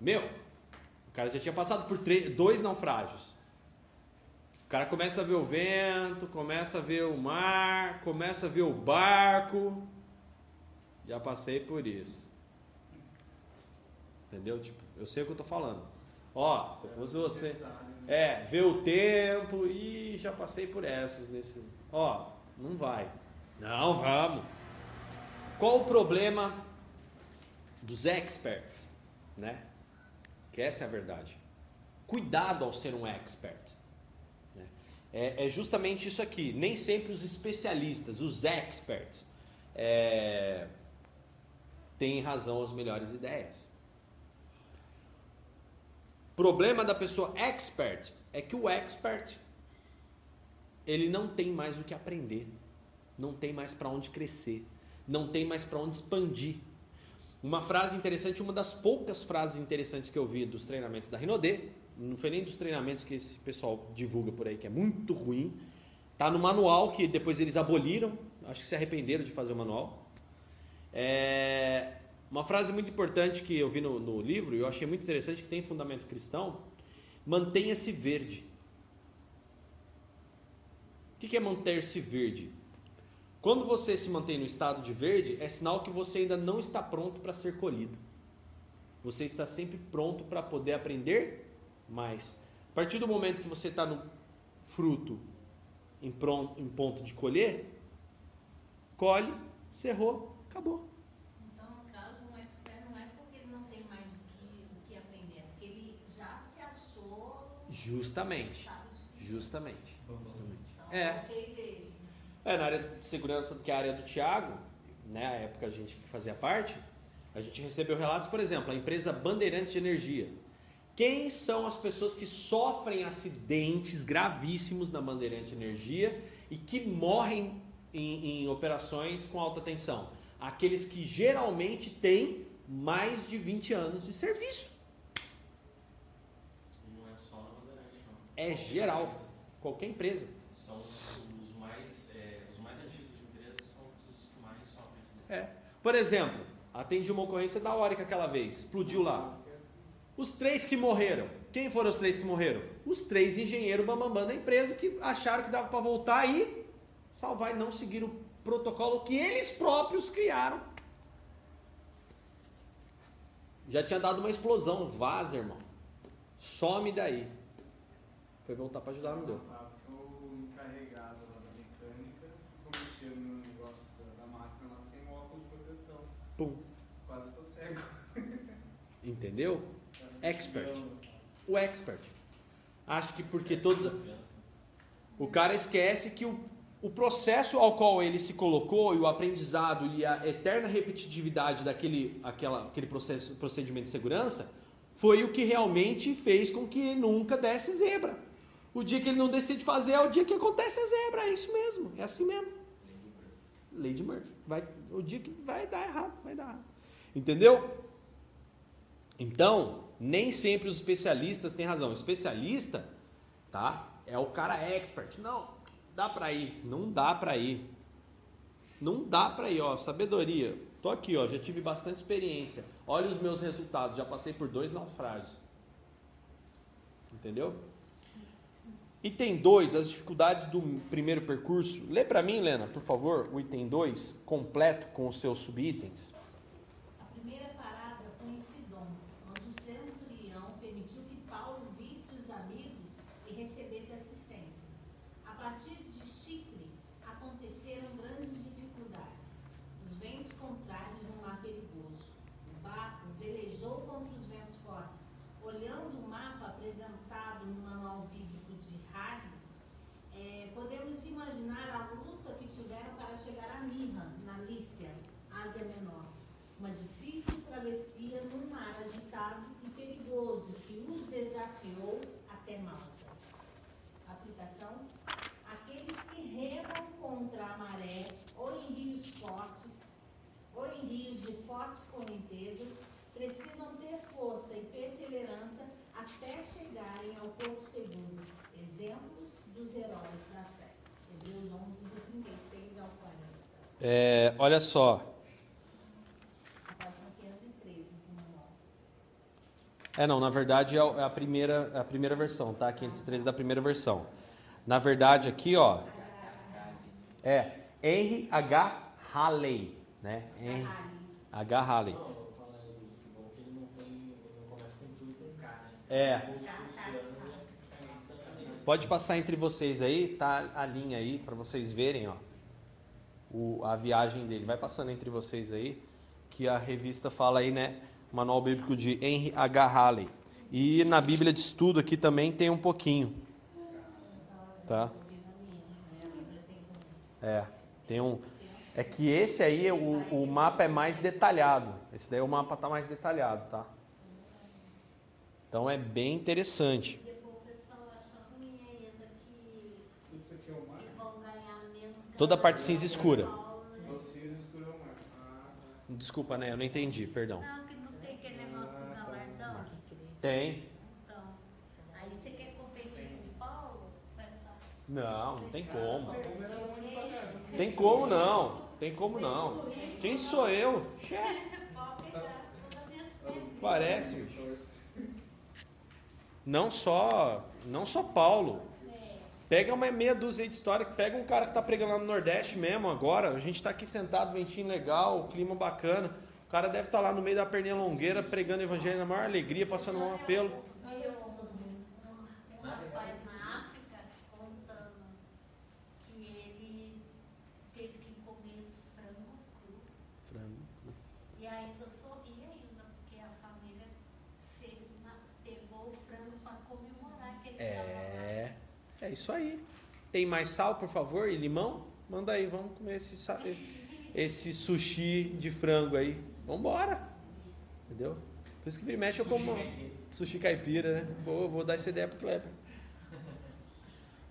meu, o cara já tinha passado por três, dois naufrágios. O cara começa a ver o vento, começa a ver o mar, começa a ver o barco. Já passei por isso. Entendeu? Tipo, eu sei o que eu tô falando. Ó, se eu fosse você. É, ver o tempo e já passei por essas nesse. Ó, não vai. Não, vamos. Qual o problema dos experts, né? Que essa é a verdade. Cuidado ao ser um expert. É, é justamente isso aqui. Nem sempre os especialistas, os experts, é, têm razão as melhores ideias. Problema da pessoa expert é que o expert ele não tem mais o que aprender, não tem mais para onde crescer, não tem mais para onde expandir. Uma frase interessante, uma das poucas frases interessantes que eu vi dos treinamentos da Rinodê, não foi nem dos treinamentos que esse pessoal divulga por aí, que é muito ruim. Tá no manual que depois eles aboliram, acho que se arrependeram de fazer o manual. É, uma frase muito importante que eu vi no, no livro, e eu achei muito interessante, que tem fundamento cristão, mantenha-se verde. O que é manter-se verde? Quando você se mantém no estado de verde, é sinal que você ainda não está pronto para ser colhido. Você está sempre pronto para poder aprender mais. A partir do momento que você está no fruto em, pronto, em ponto de colher, colhe, cerrou, acabou. Então, no caso, um expert não é porque ele não tem mais o que, o que aprender, é porque ele já se achou Justamente. Justamente. Justamente. Então, É. É, na área de segurança, que é a área do Tiago, né, a época a gente fazia parte, a gente recebeu relatos, por exemplo, a empresa Bandeirantes de Energia. Quem são as pessoas que sofrem acidentes gravíssimos na Bandeirante Energia e que morrem em, em operações com alta tensão? Aqueles que geralmente têm mais de 20 anos de serviço. E não é só na Bandeirante, não. É geral, qualquer empresa. São os mais, é, os mais antigos de empresas são os que mais sofrem. É. Por exemplo, atendi uma ocorrência da Orica aquela vez, explodiu lá. Os três que morreram. Quem foram os três que morreram? Os três engenheiros bambambam da empresa que acharam que dava para voltar e salvar e não seguir o protocolo que eles próprios criaram. Já tinha dado uma explosão. Vaza, irmão. Some daí. Foi voltar para ajudar, não deu. O encarregado lá da mecânica ficou mexendo no negócio da, da máquina lá sem óculos de proteção. Pum. Quase ficou cego. Entendeu? Expert. O expert. Acho que porque todos. Confiança. O cara esquece que o, o processo ao qual ele se colocou e o aprendizado e a eterna repetitividade daquele aquela, aquele processo, procedimento de segurança foi o que realmente fez com que ele nunca desse zebra. O dia que ele não decide fazer é o dia que acontece a zebra, é isso mesmo, é assim mesmo. Lei de Murphy. Vai, o dia que vai dar errado, vai dar errado. Entendeu? Então, nem sempre os especialistas têm razão. O especialista, tá? É o cara expert. Não, dá pra ir. Não dá pra ir. Não dá pra ir, ó. Sabedoria. Tô aqui, ó. Já tive bastante experiência. Olha os meus resultados. Já passei por dois naufrágios. Entendeu? Item 2, as dificuldades do primeiro percurso. Lê pra mim, Lena, por favor, o item 2, completo com os seus subitens. A primeira parada foi em Sidom, onde o centurião permitiu que Paulo visse os amigos e recebesse assistência. A partir de Chipre, aconteceram grandes dificuldades. Os ventos contrários no mar perigoso. O barco velejou contra os ventos fortes. Olhando o mapa apresentado no manual bíblico de Harry, é, podemos imaginar a luta que tiveram para chegar a Mirra, na Lícia, Ásia Menor. Uma difícil travessia num mar agitado e perigoso que os desafiou até Malta. Aplicação: Aqueles que remam contra a maré ou em rios fortes ou em rios de fortes correntezas precisam ter força e perseverança até chegarem ao porto seguro. Exemplos dos heróis da fé. Hebreus 11, do 36 ao 40. É, olha só. A página 513 do manual. É, não, na verdade é a primeira, é a primeira versão, tá? 513 da primeira versão. Na verdade, aqui, ó, é Henry H. Halley, né? Henry H. Halley. Não, eu tô falando de futebol que ele não tem. Ele não começa com tudo com K, né? É. Pode passar entre vocês aí, tá a linha aí para vocês verem, ó. O, a viagem dele. Vai passando entre vocês aí, que a revista fala aí, né? Manual Bíblico de Henry H. Halley. E na Bíblia de Estudo aqui também tem um pouquinho. Tá? É, tem um. É que esse aí, o, o mapa é mais detalhado. Esse daí o mapa tá mais detalhado, tá? Então é bem interessante. Depois o pessoal acha ruim ainda que Tudo isso aqui é o mar. eles vão ganhar menos Toda a parte cinza escura. Ah, Desculpa, né? Eu não entendi, perdão. Não, que não tem aquele negócio do galardão. Tem. Então, aí você quer competir com o Paulo? Não, não tem como. Tem como não. Tem como não. Quem sou eu? Che, Pode pegar todas as minhas peças. Parece, bicho. Não só, não só Paulo. Pega uma meia dúzia de história, pega um cara que tá pregando lá no Nordeste mesmo agora. A gente tá aqui sentado, ventinho legal, clima bacana. O cara deve estar lá no meio da perninha longueira pregando o evangelho na maior alegria, passando um apelo. veio um, um rapaz na África contando que ele teve que comer frango cru e ainda sorria ainda, porque a família fez uma, pegou o frango para comemorar que ele estava lá. É, é isso aí. Tem mais sal, por favor, e limão? Manda aí, vamos comer esse, esse sushi de frango aí. Vambora. Entendeu? Por isso que vira e mexe eu como sushi caipira, né? Vou, vou dar essa ideia pro Kleber.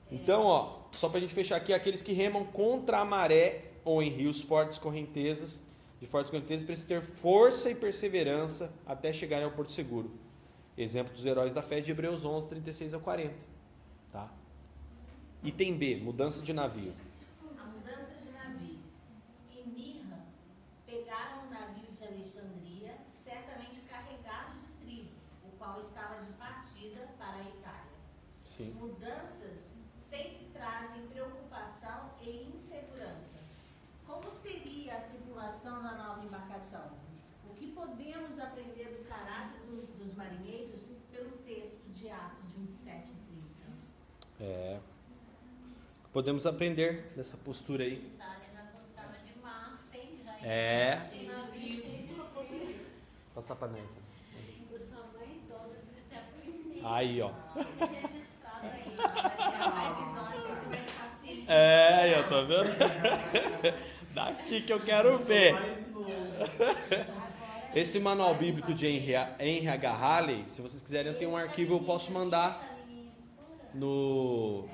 Então, ó, só pra gente fechar aqui, aqueles que remam contra a maré ou em rios fortes correntezas, de fortes correntezas, precisam ter força e perseverança até chegarem ao porto seguro. Exemplo dos heróis da fé de Hebreus 11, 36 a 40. Tá? Item B, mudança de navio. A mudança de navio. Em Mirra, pegaram um navio de Alexandria, certamente carregado de trigo, o qual estava de partida para a Itália. Sim. Mudanças sempre trazem preocupação e insegurança. Como seria a tripulação da nova embarcação? O que podemos aprender do caráter do- dos marinheiros pelo texto de Atos 27 e 30? É. Podemos aprender dessa postura aí. A Itália já gostava de massa, hein? Já É. Passar pra dentro. Eu sou mãe idosa. Aí, ó. Paciência. É, aí, ó, tá vendo? Daqui que eu quero ver. Esse manual bíblico de Henry, Henry H. Halley, se vocês quiserem, eu tenho um arquivo, eu posso mandar no.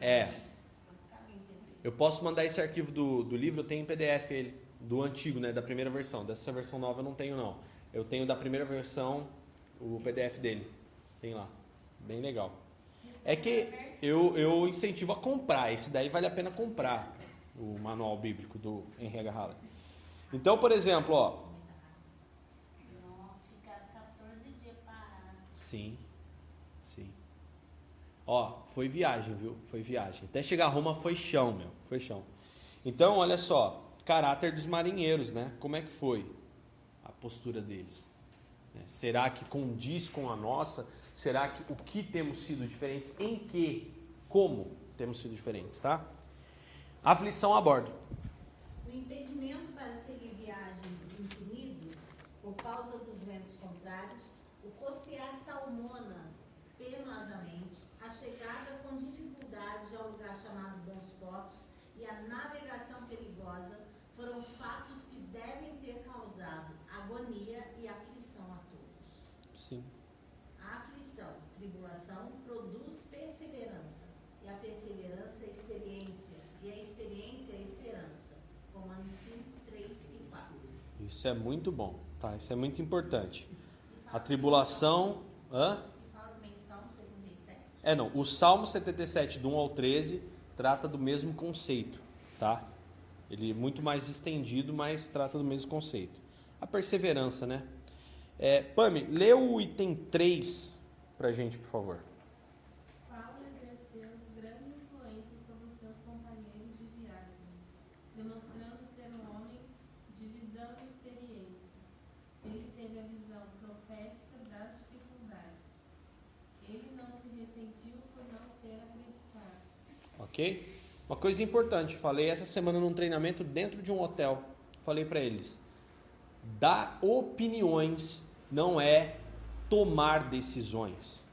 É. Eu posso mandar esse arquivo do, do livro, eu tenho em PDF ele, do antigo, né, da primeira versão. Dessa versão nova eu não tenho não. Eu tenho da primeira versão o PDF dele. Tem lá. Bem legal. É que eu, eu incentivo a comprar. Esse daí vale a pena comprar, o manual bíblico do Henry H. Halley. Então, por exemplo, ó. Nossa, ficaram 14 dias parados. Sim, sim. Ó, foi viagem, viu? Foi viagem. Até chegar a Roma foi chão, meu. Foi chão. Então, olha só. Caráter dos marinheiros, né? Como é que foi a postura deles? Né? Será que condiz com a nossa? Será que o que temos sido diferentes? Em que? Como temos sido diferentes, tá? Aflição a bordo. O impedimento para seguir viagem impunido por causa dos ventos contrários, o costear Salmona penosamente, chegada com dificuldade ao lugar chamado Bons Portos e a navegação perigosa foram fatos que devem ter causado agonia e aflição a todos. Sim. A aflição, tribulação, produz perseverança, e a perseverança é experiência, e a experiência é esperança. Romanos 5, 3 e 4. Isso é muito bom, tá? Isso é muito importante. A tribulação. Hã? E fala também Salmo 77. É, não. O Salmo 77, do 1 ao 13, trata do mesmo conceito, tá? Ele é muito mais estendido, mas trata do mesmo conceito. A perseverança, né? É, Pami, lê o item 3 pra gente, por favor. Paulo exerceu profética das dificuldades. Ele não se ressentiu por não ser acreditado. Uma coisa importante, falei essa semana num treinamento dentro de um hotel. Falei para eles: dar opiniões não é tomar decisões.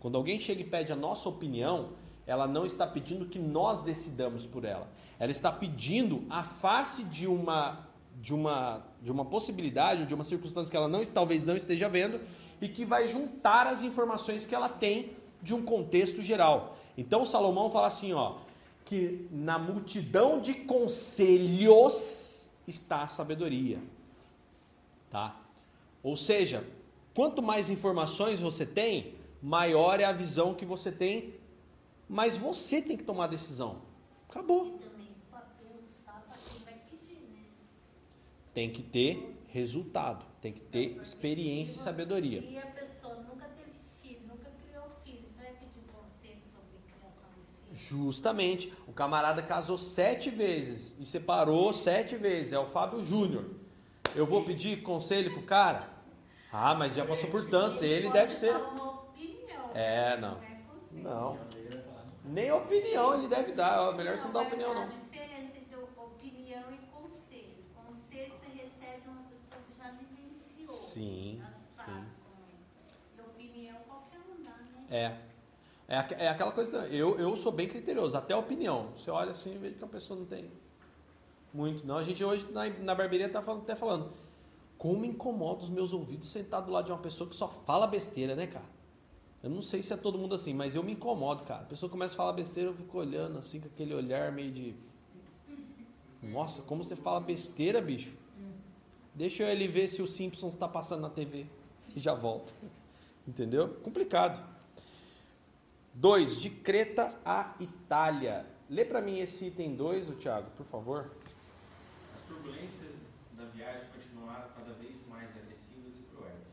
Quando alguém chega e pede a nossa opinião, ela não está pedindo que nós decidamos por ela. Ela está pedindo a face de uma de uma de uma possibilidade, de uma circunstância que ela não talvez não esteja vendo e que vai juntar as informações que ela tem de um contexto geral. Então Salomão fala assim, ó, que na multidão de conselhos está a sabedoria. Tá? Ou seja, quanto mais informações você tem, maior é a visão que você tem, mas você tem que tomar a decisão. Acabou. Tem que ter resultado, tem que ter experiência e sabedoria. Se a pessoa nunca teve filho, nunca criou filho, você vai pedir conselho sobre criação de filho? Justamente, o camarada casou sete vezes e separou sete vezes, é o Fábio Júnior. Eu vou pedir conselho pro cara? Ah, mas já passou por tantos, ele deve ser. É, não. é. Não, nem opinião ele deve dar, melhor você não dar opinião A não. diferença entre opinião e conselho. Conselho você recebe de uma pessoa que já vivenciou. Sim, sim. E opinião qualquer um dá, né? É. É, é aquela coisa, eu, eu sou bem criterioso, até a opinião. Você olha assim e vê que a pessoa não tem muito. Não, a gente hoje na, na barbearia tá falando, até falando, como incomoda os meus ouvidos sentado do lado de uma pessoa que só fala besteira, né, cara? Eu não sei se é todo mundo assim, mas eu me incomodo, cara. A pessoa começa a falar besteira, eu fico olhando assim, com aquele olhar meio de. Nossa, como você fala besteira, bicho? Deixa ele ver se o Simpsons está passando na TV e já volto. Entendeu? Complicado. 2. De Creta a Itália. Lê para mim esse item 2, o Thiago, por favor. As turbulências da viagem continuaram cada vez mais agressivas e cruéis.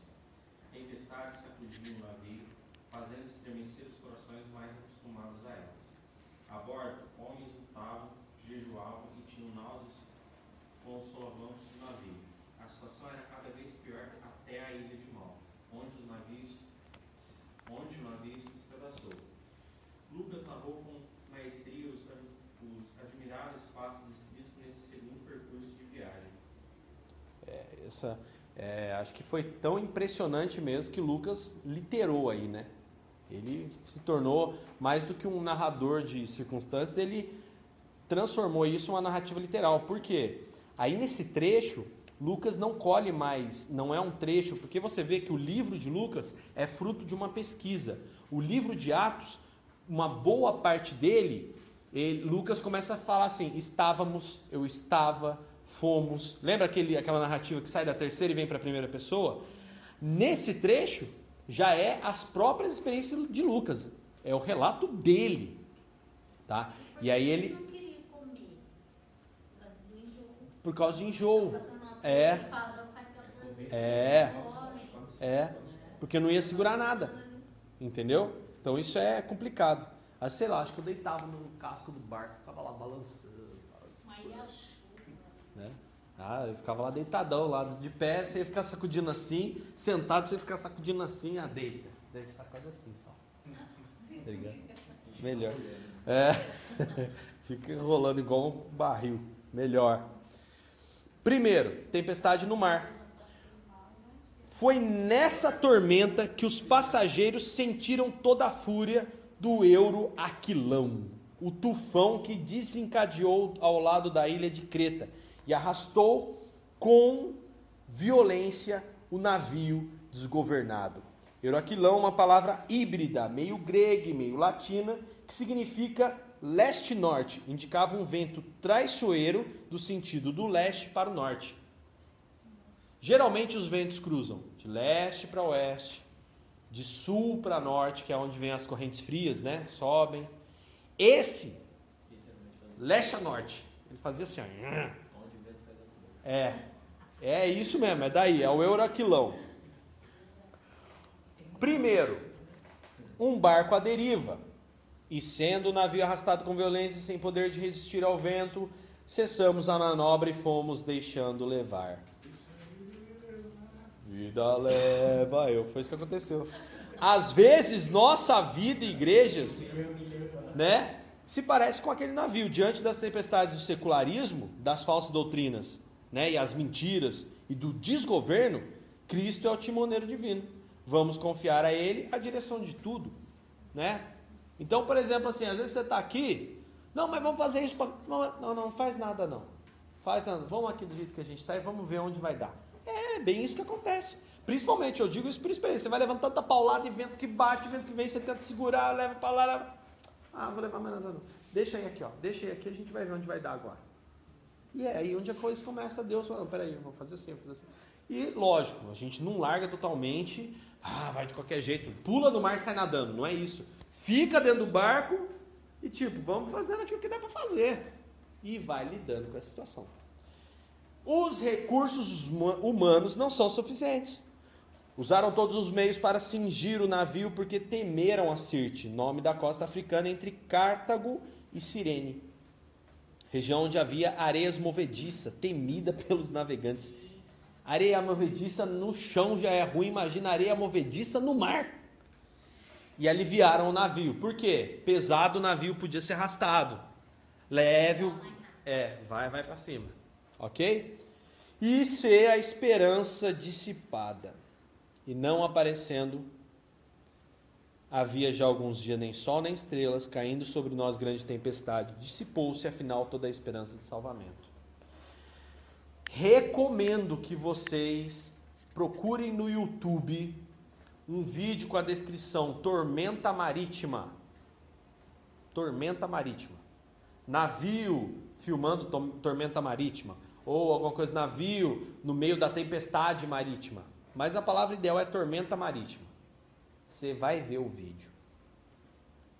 Tempestades sacudiam o navio, fazendo estremecer os corações mais acostumados a elas. A bordo, homens lutavam, jejuavam e tinham náuseas com os solavancos do navio. A situação era cada vez pior até a ilha de Mal, onde os navios onde o navio se despedaçou. Lucas narrou com maestria os, os admiráveis fatos descritos nesse segundo percurso de viagem. Essa, é, acho que foi tão impressionante mesmo que Lucas literou aí, né? Ele se tornou mais do que um narrador de circunstâncias, ele transformou isso em uma narrativa literal. Por quê? Aí nesse trecho, Lucas não colhe mais, não é um trecho, porque você vê que o livro de Lucas é fruto de uma pesquisa. O livro de Atos, uma boa parte dele, ele- Lucas começa a falar assim: estávamos, eu estava, fomos. Lembra aquele, aquela narrativa que sai da terceira e vem para a primeira pessoa? Nesse trecho, já é as próprias experiências de Lucas, é o relato dele. Tá? E aí ele, por causa de enjoo, É. É. É, porque não ia segurar nada. Entendeu? Então isso é complicado. Aí, sei lá, acho que eu deitava no casco do barco, ficava lá balançando. Mas e a chuva? Né? Ah, eu ficava lá deitadão, lá de pé, você ia ficar sacudindo assim, sentado, você ia ficar sacudindo assim, ah, deita. Daí sacode assim só. Tá ligado? Melhor. É. Fica enrolando igual um barril. Melhor. Primeiro, tempestade no mar. Foi nessa tormenta que os passageiros sentiram toda a fúria do euro Aquilão, o tufão que desencadeou ao lado da ilha de Creta e arrastou com violência o navio desgovernado. Euroaquilão é uma palavra híbrida, meio grega e meio latina, que significa leste-norte, indicava um vento traiçoeiro do sentido do leste para o norte. Geralmente os ventos cruzam de leste para oeste, de sul para norte, que é onde vem as correntes frias, né? Sobem. Esse, leste a norte, ele fazia assim, ó. Onde o vento faz a curva. É, é isso mesmo, é daí, é o Euraquilão. Primeiro, um barco à deriva, e sendo o navio arrastado com violência sem poder de resistir ao vento, cessamos a manobra e fomos deixando levar. Vida leva eu. Foi isso que aconteceu. Às vezes, nossa vida e igrejas, né, se parece com aquele navio diante das tempestades do secularismo, das falsas doutrinas, né, e as mentiras e do desgoverno. Cristo é o timoneiro divino. Vamos confiar a Ele a direção de tudo, né? Então, por exemplo, assim, às vezes você está aqui, não, mas vamos fazer isso. Pra... Não, não, não faz nada não. Faz nada. Vamos aqui do jeito que a gente está e vamos ver onde vai dar. É bem isso que acontece. Principalmente, eu digo isso por experiência. Você vai levando tanta paulada e vento que bate, vento que vem, você tenta segurar, leva para lá, leva. Ah, vou levar mais nada não. Deixa aí aqui, ó. Deixa aí aqui, a gente vai ver onde vai dar agora. E é aí onde a coisa começa, Deus falando, peraí, vou fazer assim, vou fazer assim. E lógico, a gente não larga totalmente, ah, vai de qualquer jeito, pula do mar e sai nadando, não é isso. Fica dentro do barco e tipo, vamos fazendo aqui o que dá para fazer. E vai lidando com a situação. Os recursos humanos não são suficientes. Usaram todos os meios para cingir o navio porque temeram a Sirte, nome da costa africana entre Cartago e Cirene. Região onde havia areias movediça, temida pelos navegantes. Areia movediça no chão já é ruim, imagina areia movediça no mar. E aliviaram o navio. Por quê? Pesado o navio podia ser arrastado. Leve o. É, vai, vai para cima. Ok? E ser a esperança dissipada. E não aparecendo Havia já alguns dias nem sol nem estrelas, caindo sobre nós grande tempestade. Dissipou-se afinal toda a esperança de salvamento. Recomendo que vocês procurem no YouTube um vídeo com a descrição Tormenta Marítima. Tormenta Marítima. Navio filmando Tormenta Marítima. Ou alguma coisa, navio no meio da tempestade marítima. Mas a palavra ideal é tormenta marítima. Você vai ver o vídeo.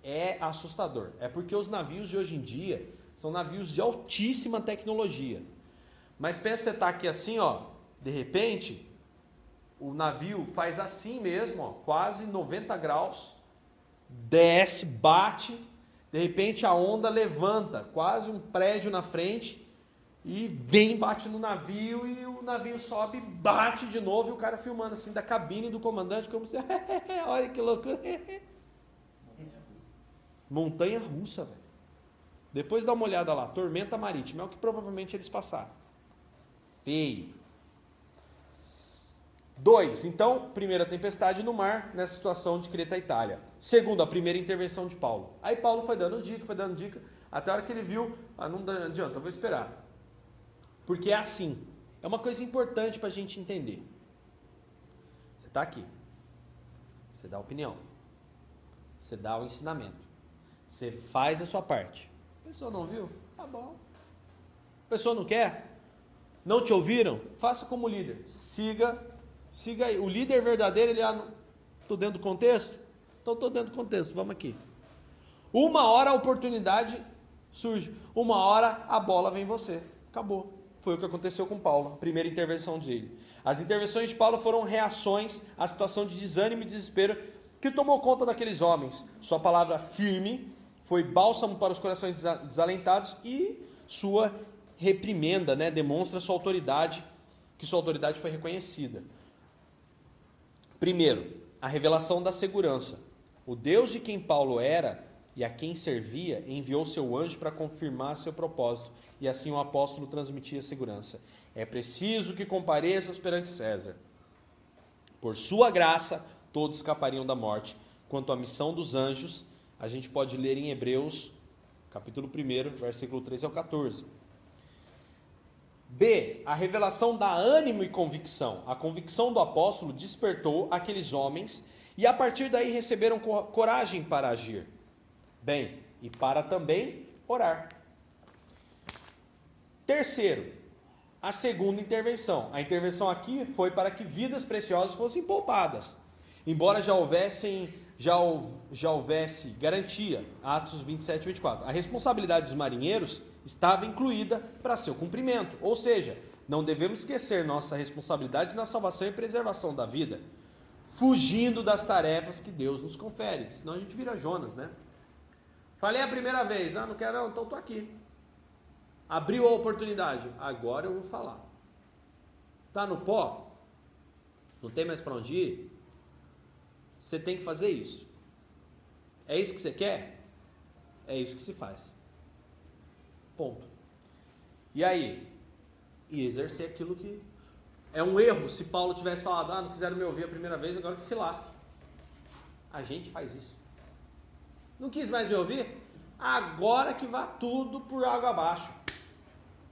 É assustador. É porque os navios de hoje em dia são navios de altíssima tecnologia. Mas pensa você tá aqui assim, ó, de repente, o navio faz assim mesmo, ó, quase 90 graus, desce, bate, de repente a onda levanta, quase um prédio na frente, e vem, bate no navio e o navio sobe, bate de novo e o cara filmando assim da cabine do comandante, como se. Olha que loucura. Montanha russa, velho. Depois dá uma olhada lá, tormenta marítima, é o que provavelmente eles passaram. Feio. Dois, então, primeira tempestade no mar, nessa situação de Creta Itália. Segundo, a primeira intervenção de Paulo. Aí Paulo foi dando dica, foi dando dica, até a hora que ele viu, ah, não adianta, eu vou esperar. Porque é assim. É uma coisa importante para a gente entender. Você está aqui. Você dá opinião. Você dá o ensinamento. Você faz a sua parte. A pessoa não viu? Tá bom. A pessoa não quer? Não te ouviram? Faça como líder. Siga, siga aí. O líder verdadeiro, ele ah, estou dentro do contexto? Então estou dentro do contexto. Vamos aqui. Uma hora a oportunidade surge. Uma hora a bola vem em você. Acabou. Foi o que aconteceu com Paulo, a primeira intervenção dele. As intervenções de Paulo foram reações à situação de desânimo e desespero que tomou conta daqueles homens. Sua palavra firme foi bálsamo para os corações desalentados e sua reprimenda, né, demonstra sua autoridade, que sua autoridade foi reconhecida. Primeiro, a revelação da segurança. O Deus de quem Paulo era e a quem servia enviou seu anjo para confirmar seu propósito e assim o apóstolo transmitia segurança. É preciso que compareças perante César. Por sua graça, todos escapariam da morte. Quanto à missão dos anjos, a gente pode ler em Hebreus, capítulo 1, versículo 13 ao 14. B. A revelação dá ânimo e convicção. A convicção do apóstolo despertou aqueles homens e a partir daí receberam coragem para agir. Bem, e para também orar. Terceiro, a segunda intervenção. A intervenção aqui foi para que vidas preciosas fossem poupadas. Embora já houvessem já, já houvesse garantia, Atos 27 e 24. A responsabilidade dos marinheiros estava incluída para seu cumprimento. Ou seja, não devemos esquecer nossa responsabilidade na salvação e preservação da vida, fugindo das tarefas que Deus nos confere. Senão a gente vira Jonas, né? Falei a primeira vez, ah, não quero, então estou aqui. Abriu a oportunidade. Agora eu vou falar. Tá no pó? não tem mais para onde ir, você tem que fazer isso. É isso que você quer? É isso que se faz. Ponto. E aí? E exercer aquilo que é um erro se Paulo tivesse falado, ah, não quiseram me ouvir a primeira vez, agora que se lasque. A gente faz isso. Não quis mais me ouvir? Agora que vá tudo por água abaixo.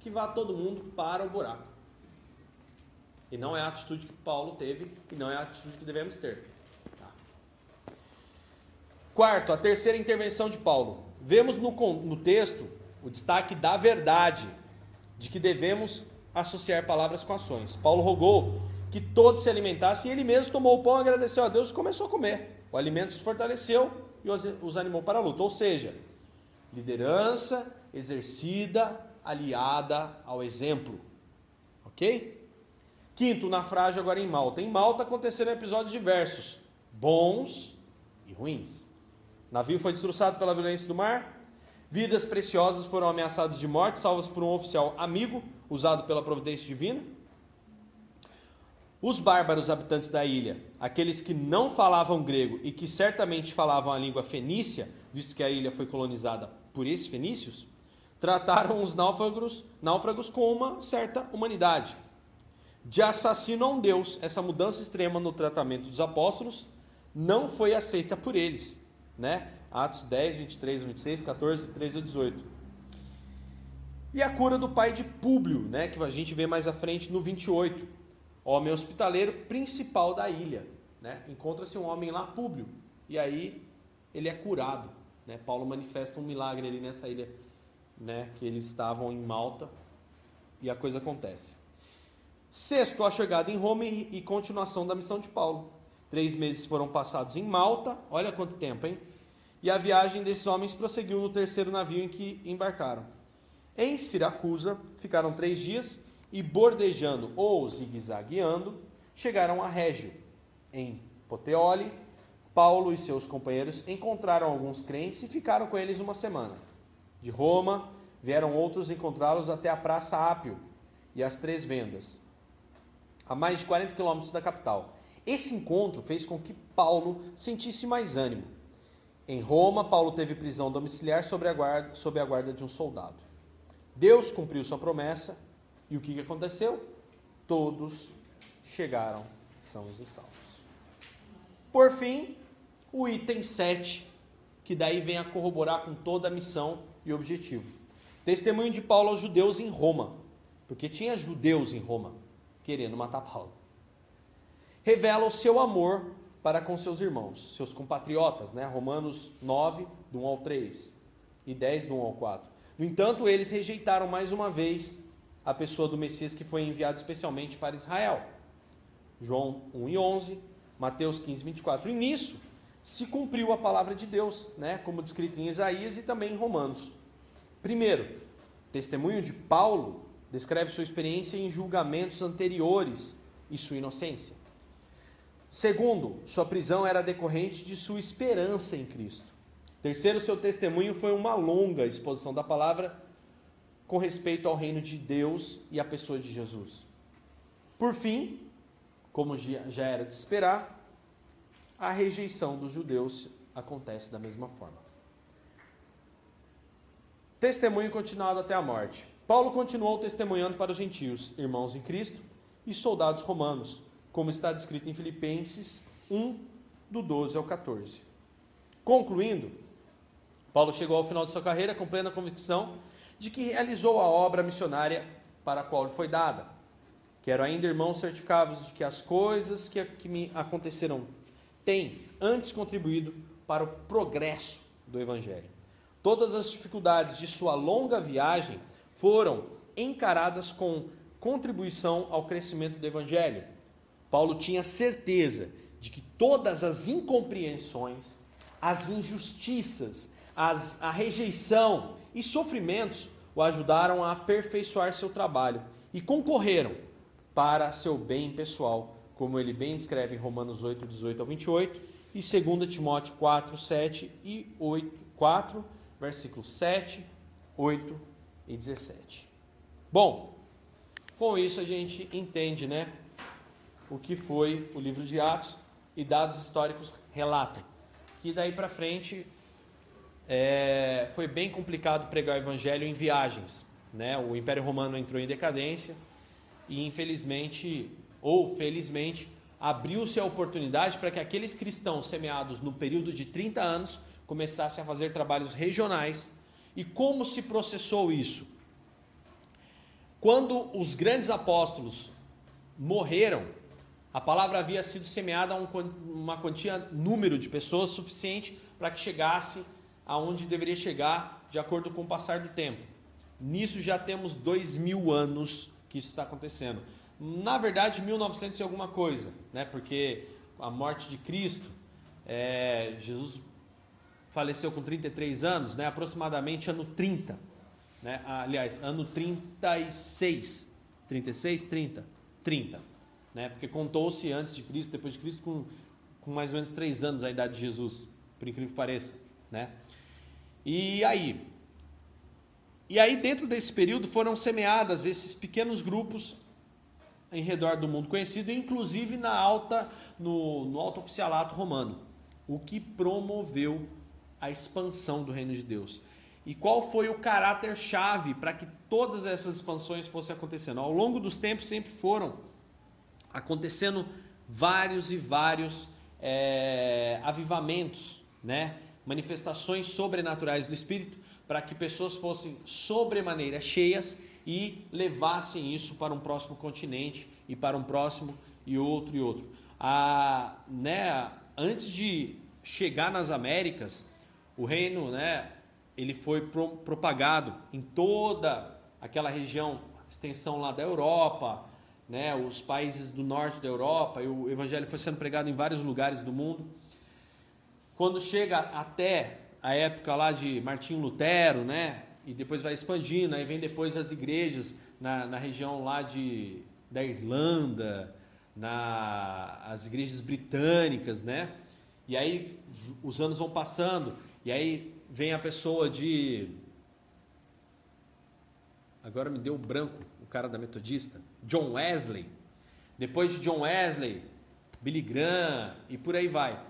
Que vá todo mundo para o buraco. E não é a atitude que Paulo teve e não é a atitude que devemos ter. Tá. Quarto, a terceira intervenção de Paulo. Vemos no, no texto o destaque da verdade, de que devemos associar palavras com ações. Paulo rogou que todos se alimentassem e ele mesmo tomou o pão, agradeceu a Deus e começou a comer. O alimento se fortaleceu e os animou para a luta. Ou seja, liderança exercida, aliada ao exemplo. Ok? Quinto, naufrágio agora em Malta. Em Malta aconteceram episódios diversos, bons e ruins. O navio foi destroçado pela violência do mar, vidas preciosas foram ameaçadas de morte, salvas por um oficial amigo, usado pela providência divina. Os bárbaros habitantes da ilha, aqueles que não falavam grego e que certamente falavam a língua fenícia, visto que a ilha foi colonizada por esses fenícios, trataram os náufragos, náufragos com uma certa humanidade. De assassino a um Deus, essa mudança extrema no tratamento dos apóstolos não foi aceita por eles. Né? Atos 10, 23, 26, 14, 13 a 18. E a cura do pai de Públio, né, que a gente vê mais à frente no 28 homem hospitaleiro principal da ilha. Né? Encontra-se um homem lá, Públio, e aí ele é curado. Né? Paulo manifesta um milagre ali nessa ilha, né? que eles estavam em Malta, e a coisa acontece. Sexto, a chegada em Roma e, e continuação da missão de Paulo. Três meses foram passados em Malta, olha quanto tempo, hein? E a viagem desses homens prosseguiu no terceiro navio em que embarcaram. Em Siracusa, ficaram três dias e bordejando ou zigue-zagueando, chegaram a Régio. Em Poteoli, Paulo e seus companheiros encontraram alguns crentes e ficaram com eles uma semana. De Roma, vieram outros encontrá-los até a Praça Ápio e as Três Vendas, a mais de 40 quilômetros da capital. Esse encontro fez com que Paulo sentisse mais ânimo. Em Roma, Paulo teve prisão domiciliar sob a guarda, sob a guarda de um soldado. Deus cumpriu sua promessa e o que aconteceu? Todos chegaram sãos e salvos. Por fim, o item 7, que daí vem a corroborar com toda a missão e objetivo. Testemunho de Paulo aos judeus em Roma, porque tinha judeus em Roma querendo matar Paulo. Revela o seu amor para com seus irmãos, seus compatriotas, né? Romanos 9, do 1 ao 3 e 10, do 1 ao 4. No entanto, eles rejeitaram mais uma vez a pessoa do Messias que foi enviado especialmente para Israel. João 1 e 11, Mateus 15, 24. E nisso se cumpriu a palavra de Deus, né, como descrito em Isaías e também em Romanos. Primeiro, testemunho de Paulo descreve sua experiência em julgamentos anteriores e sua inocência. Segundo, sua prisão era decorrente de sua esperança em Cristo. Terceiro, seu testemunho foi uma longa exposição da palavra com respeito ao reino de Deus e à pessoa de Jesus. Por fim, como já era de esperar, a rejeição dos judeus acontece da mesma forma. Testemunho continuado até a morte. Paulo continuou testemunhando para os gentios, irmãos em Cristo e soldados romanos, como está descrito em Filipenses 1, do 12 ao 14. Concluindo, Paulo chegou ao final de sua carreira com plena convicção de que realizou a obra missionária para a qual lhe foi dada. Quero ainda, irmãos, certificados de que as coisas que, que me aconteceram têm antes contribuído para o progresso do Evangelho. Todas as dificuldades de sua longa viagem foram encaradas com contribuição ao crescimento do Evangelho. Paulo tinha certeza de que todas as incompreensões, as injustiças, as, a rejeição e sofrimentos o ajudaram a aperfeiçoar seu trabalho e concorreram para seu bem pessoal, como ele bem escreve em Romanos 8, 18 ao 28 e 2 Timóteo 4, 7 e 8, 4, versículos 7, 8 e 17. Bom, com isso a gente entende, né, o que foi o livro de Atos e dados históricos relatam. Que daí para frente é, foi bem complicado pregar o evangelho em viagens. Né? O Império Romano entrou em decadência e infelizmente ou felizmente abriu-se a oportunidade para que aqueles cristãos semeados no período de 30 anos começassem a fazer trabalhos regionais. E como se processou isso? Quando os grandes apóstolos morreram, a palavra havia sido semeada a um, uma quantia, número de pessoas suficiente para que chegasse aonde deveria chegar de acordo com o passar do tempo. Nisso já temos dois mil anos que isso está acontecendo. Na verdade, 1900 e alguma coisa, né? Porque a morte de Cristo, é, Jesus faleceu com 33 anos, né? Aproximadamente ano 30, né? Aliás, ano 36, 36, 30, 30, né? Porque contou-se antes de Cristo, depois de Cristo, com, com mais ou menos três anos a idade de Jesus, por incrível que pareça, né? E aí, e aí dentro desse período foram semeadas esses pequenos grupos em redor do mundo conhecido, inclusive na alta, no, no alto oficialato romano, o que promoveu a expansão do reino de Deus. E qual foi o caráter chave para que todas essas expansões fossem acontecendo? Ao longo dos tempos sempre foram acontecendo vários e vários é, avivamentos, né? manifestações sobrenaturais do Espírito, para que pessoas fossem sobremaneira cheias e levassem isso para um próximo continente e para um próximo e outro e outro. A, né, antes de chegar nas Américas, o reino, né, ele foi pro, propagado em toda aquela região, extensão lá da Europa, né, os países do norte da Europa, e o evangelho foi sendo pregado em vários lugares do mundo. Quando chega até a época lá de Martinho Lutero, né, e depois vai expandindo, aí vem depois as igrejas na, na região lá de, da Irlanda, na, as igrejas britânicas, né? E aí os anos vão passando, e aí vem a pessoa de. Agora me deu branco, o cara da Metodista, John Wesley. Depois de John Wesley, Billy Graham e por aí vai.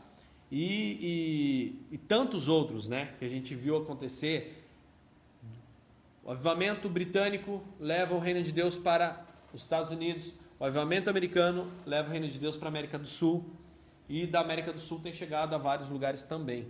E, e, e tantos outros, né? Que a gente viu acontecer o avivamento britânico leva o reino de Deus para os Estados Unidos, o avivamento americano leva o reino de Deus para a América do Sul, e da América do Sul tem chegado a vários lugares também?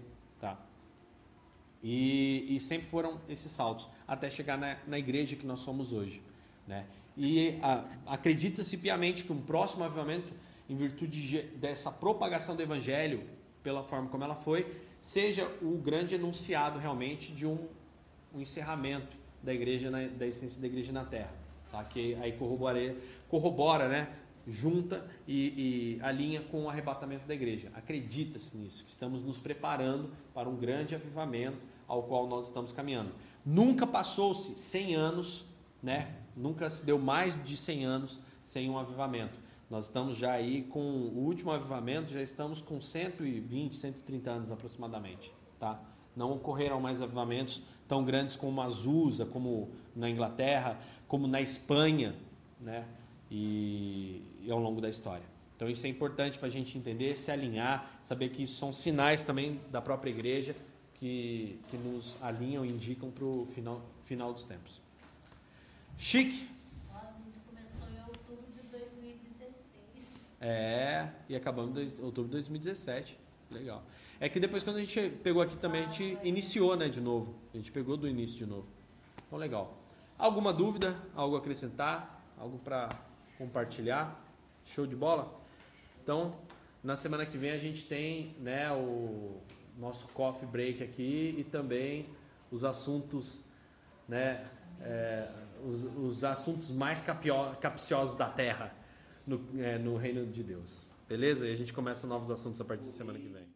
E, e sempre foram esses saltos, até chegar na, na igreja que nós somos hoje, né? E acredita-se piamente que um próximo avivamento, em virtude de, dessa propagação do evangelho, pela forma como ela foi, seja o grande enunciado realmente de um, um encerramento da igreja na, da existência da igreja na Terra, tá? Que aí corrobora, corrobora, né? Junta e, e alinha com o arrebatamento da igreja. Acredita-se nisso, que estamos nos preparando para um grande avivamento ao qual nós estamos caminhando. Nunca passou-se 100 anos, né? Nunca se deu mais de 100 anos sem um avivamento. Nós estamos já aí com o último avivamento, já estamos com 120, 130 anos aproximadamente, tá? Não ocorreram mais avivamentos tão grandes como Azusa, como na Inglaterra, como na Espanha, né? E, e ao longo da história. Então isso é importante para a gente entender, se alinhar, saber que isso são sinais também da própria igreja que, que nos alinham e indicam para o final, final dos tempos. Chique. A gente começou em outubro de 2016. É, e acabamos em outubro de 2017. Legal. É que depois quando a gente pegou aqui também, a gente iniciou, né, de novo. A gente pegou do início de novo. Então, legal. Alguma dúvida? Algo a acrescentar? Algo para compartilhar? Show de bola? Então, na semana que vem a gente tem, né, o nosso coffee break aqui e também os assuntos, né, é, os, os, assuntos mais capio, capciosos da Terra no, é, no reino de Deus. Beleza? E a gente começa novos assuntos a partir da semana que vem.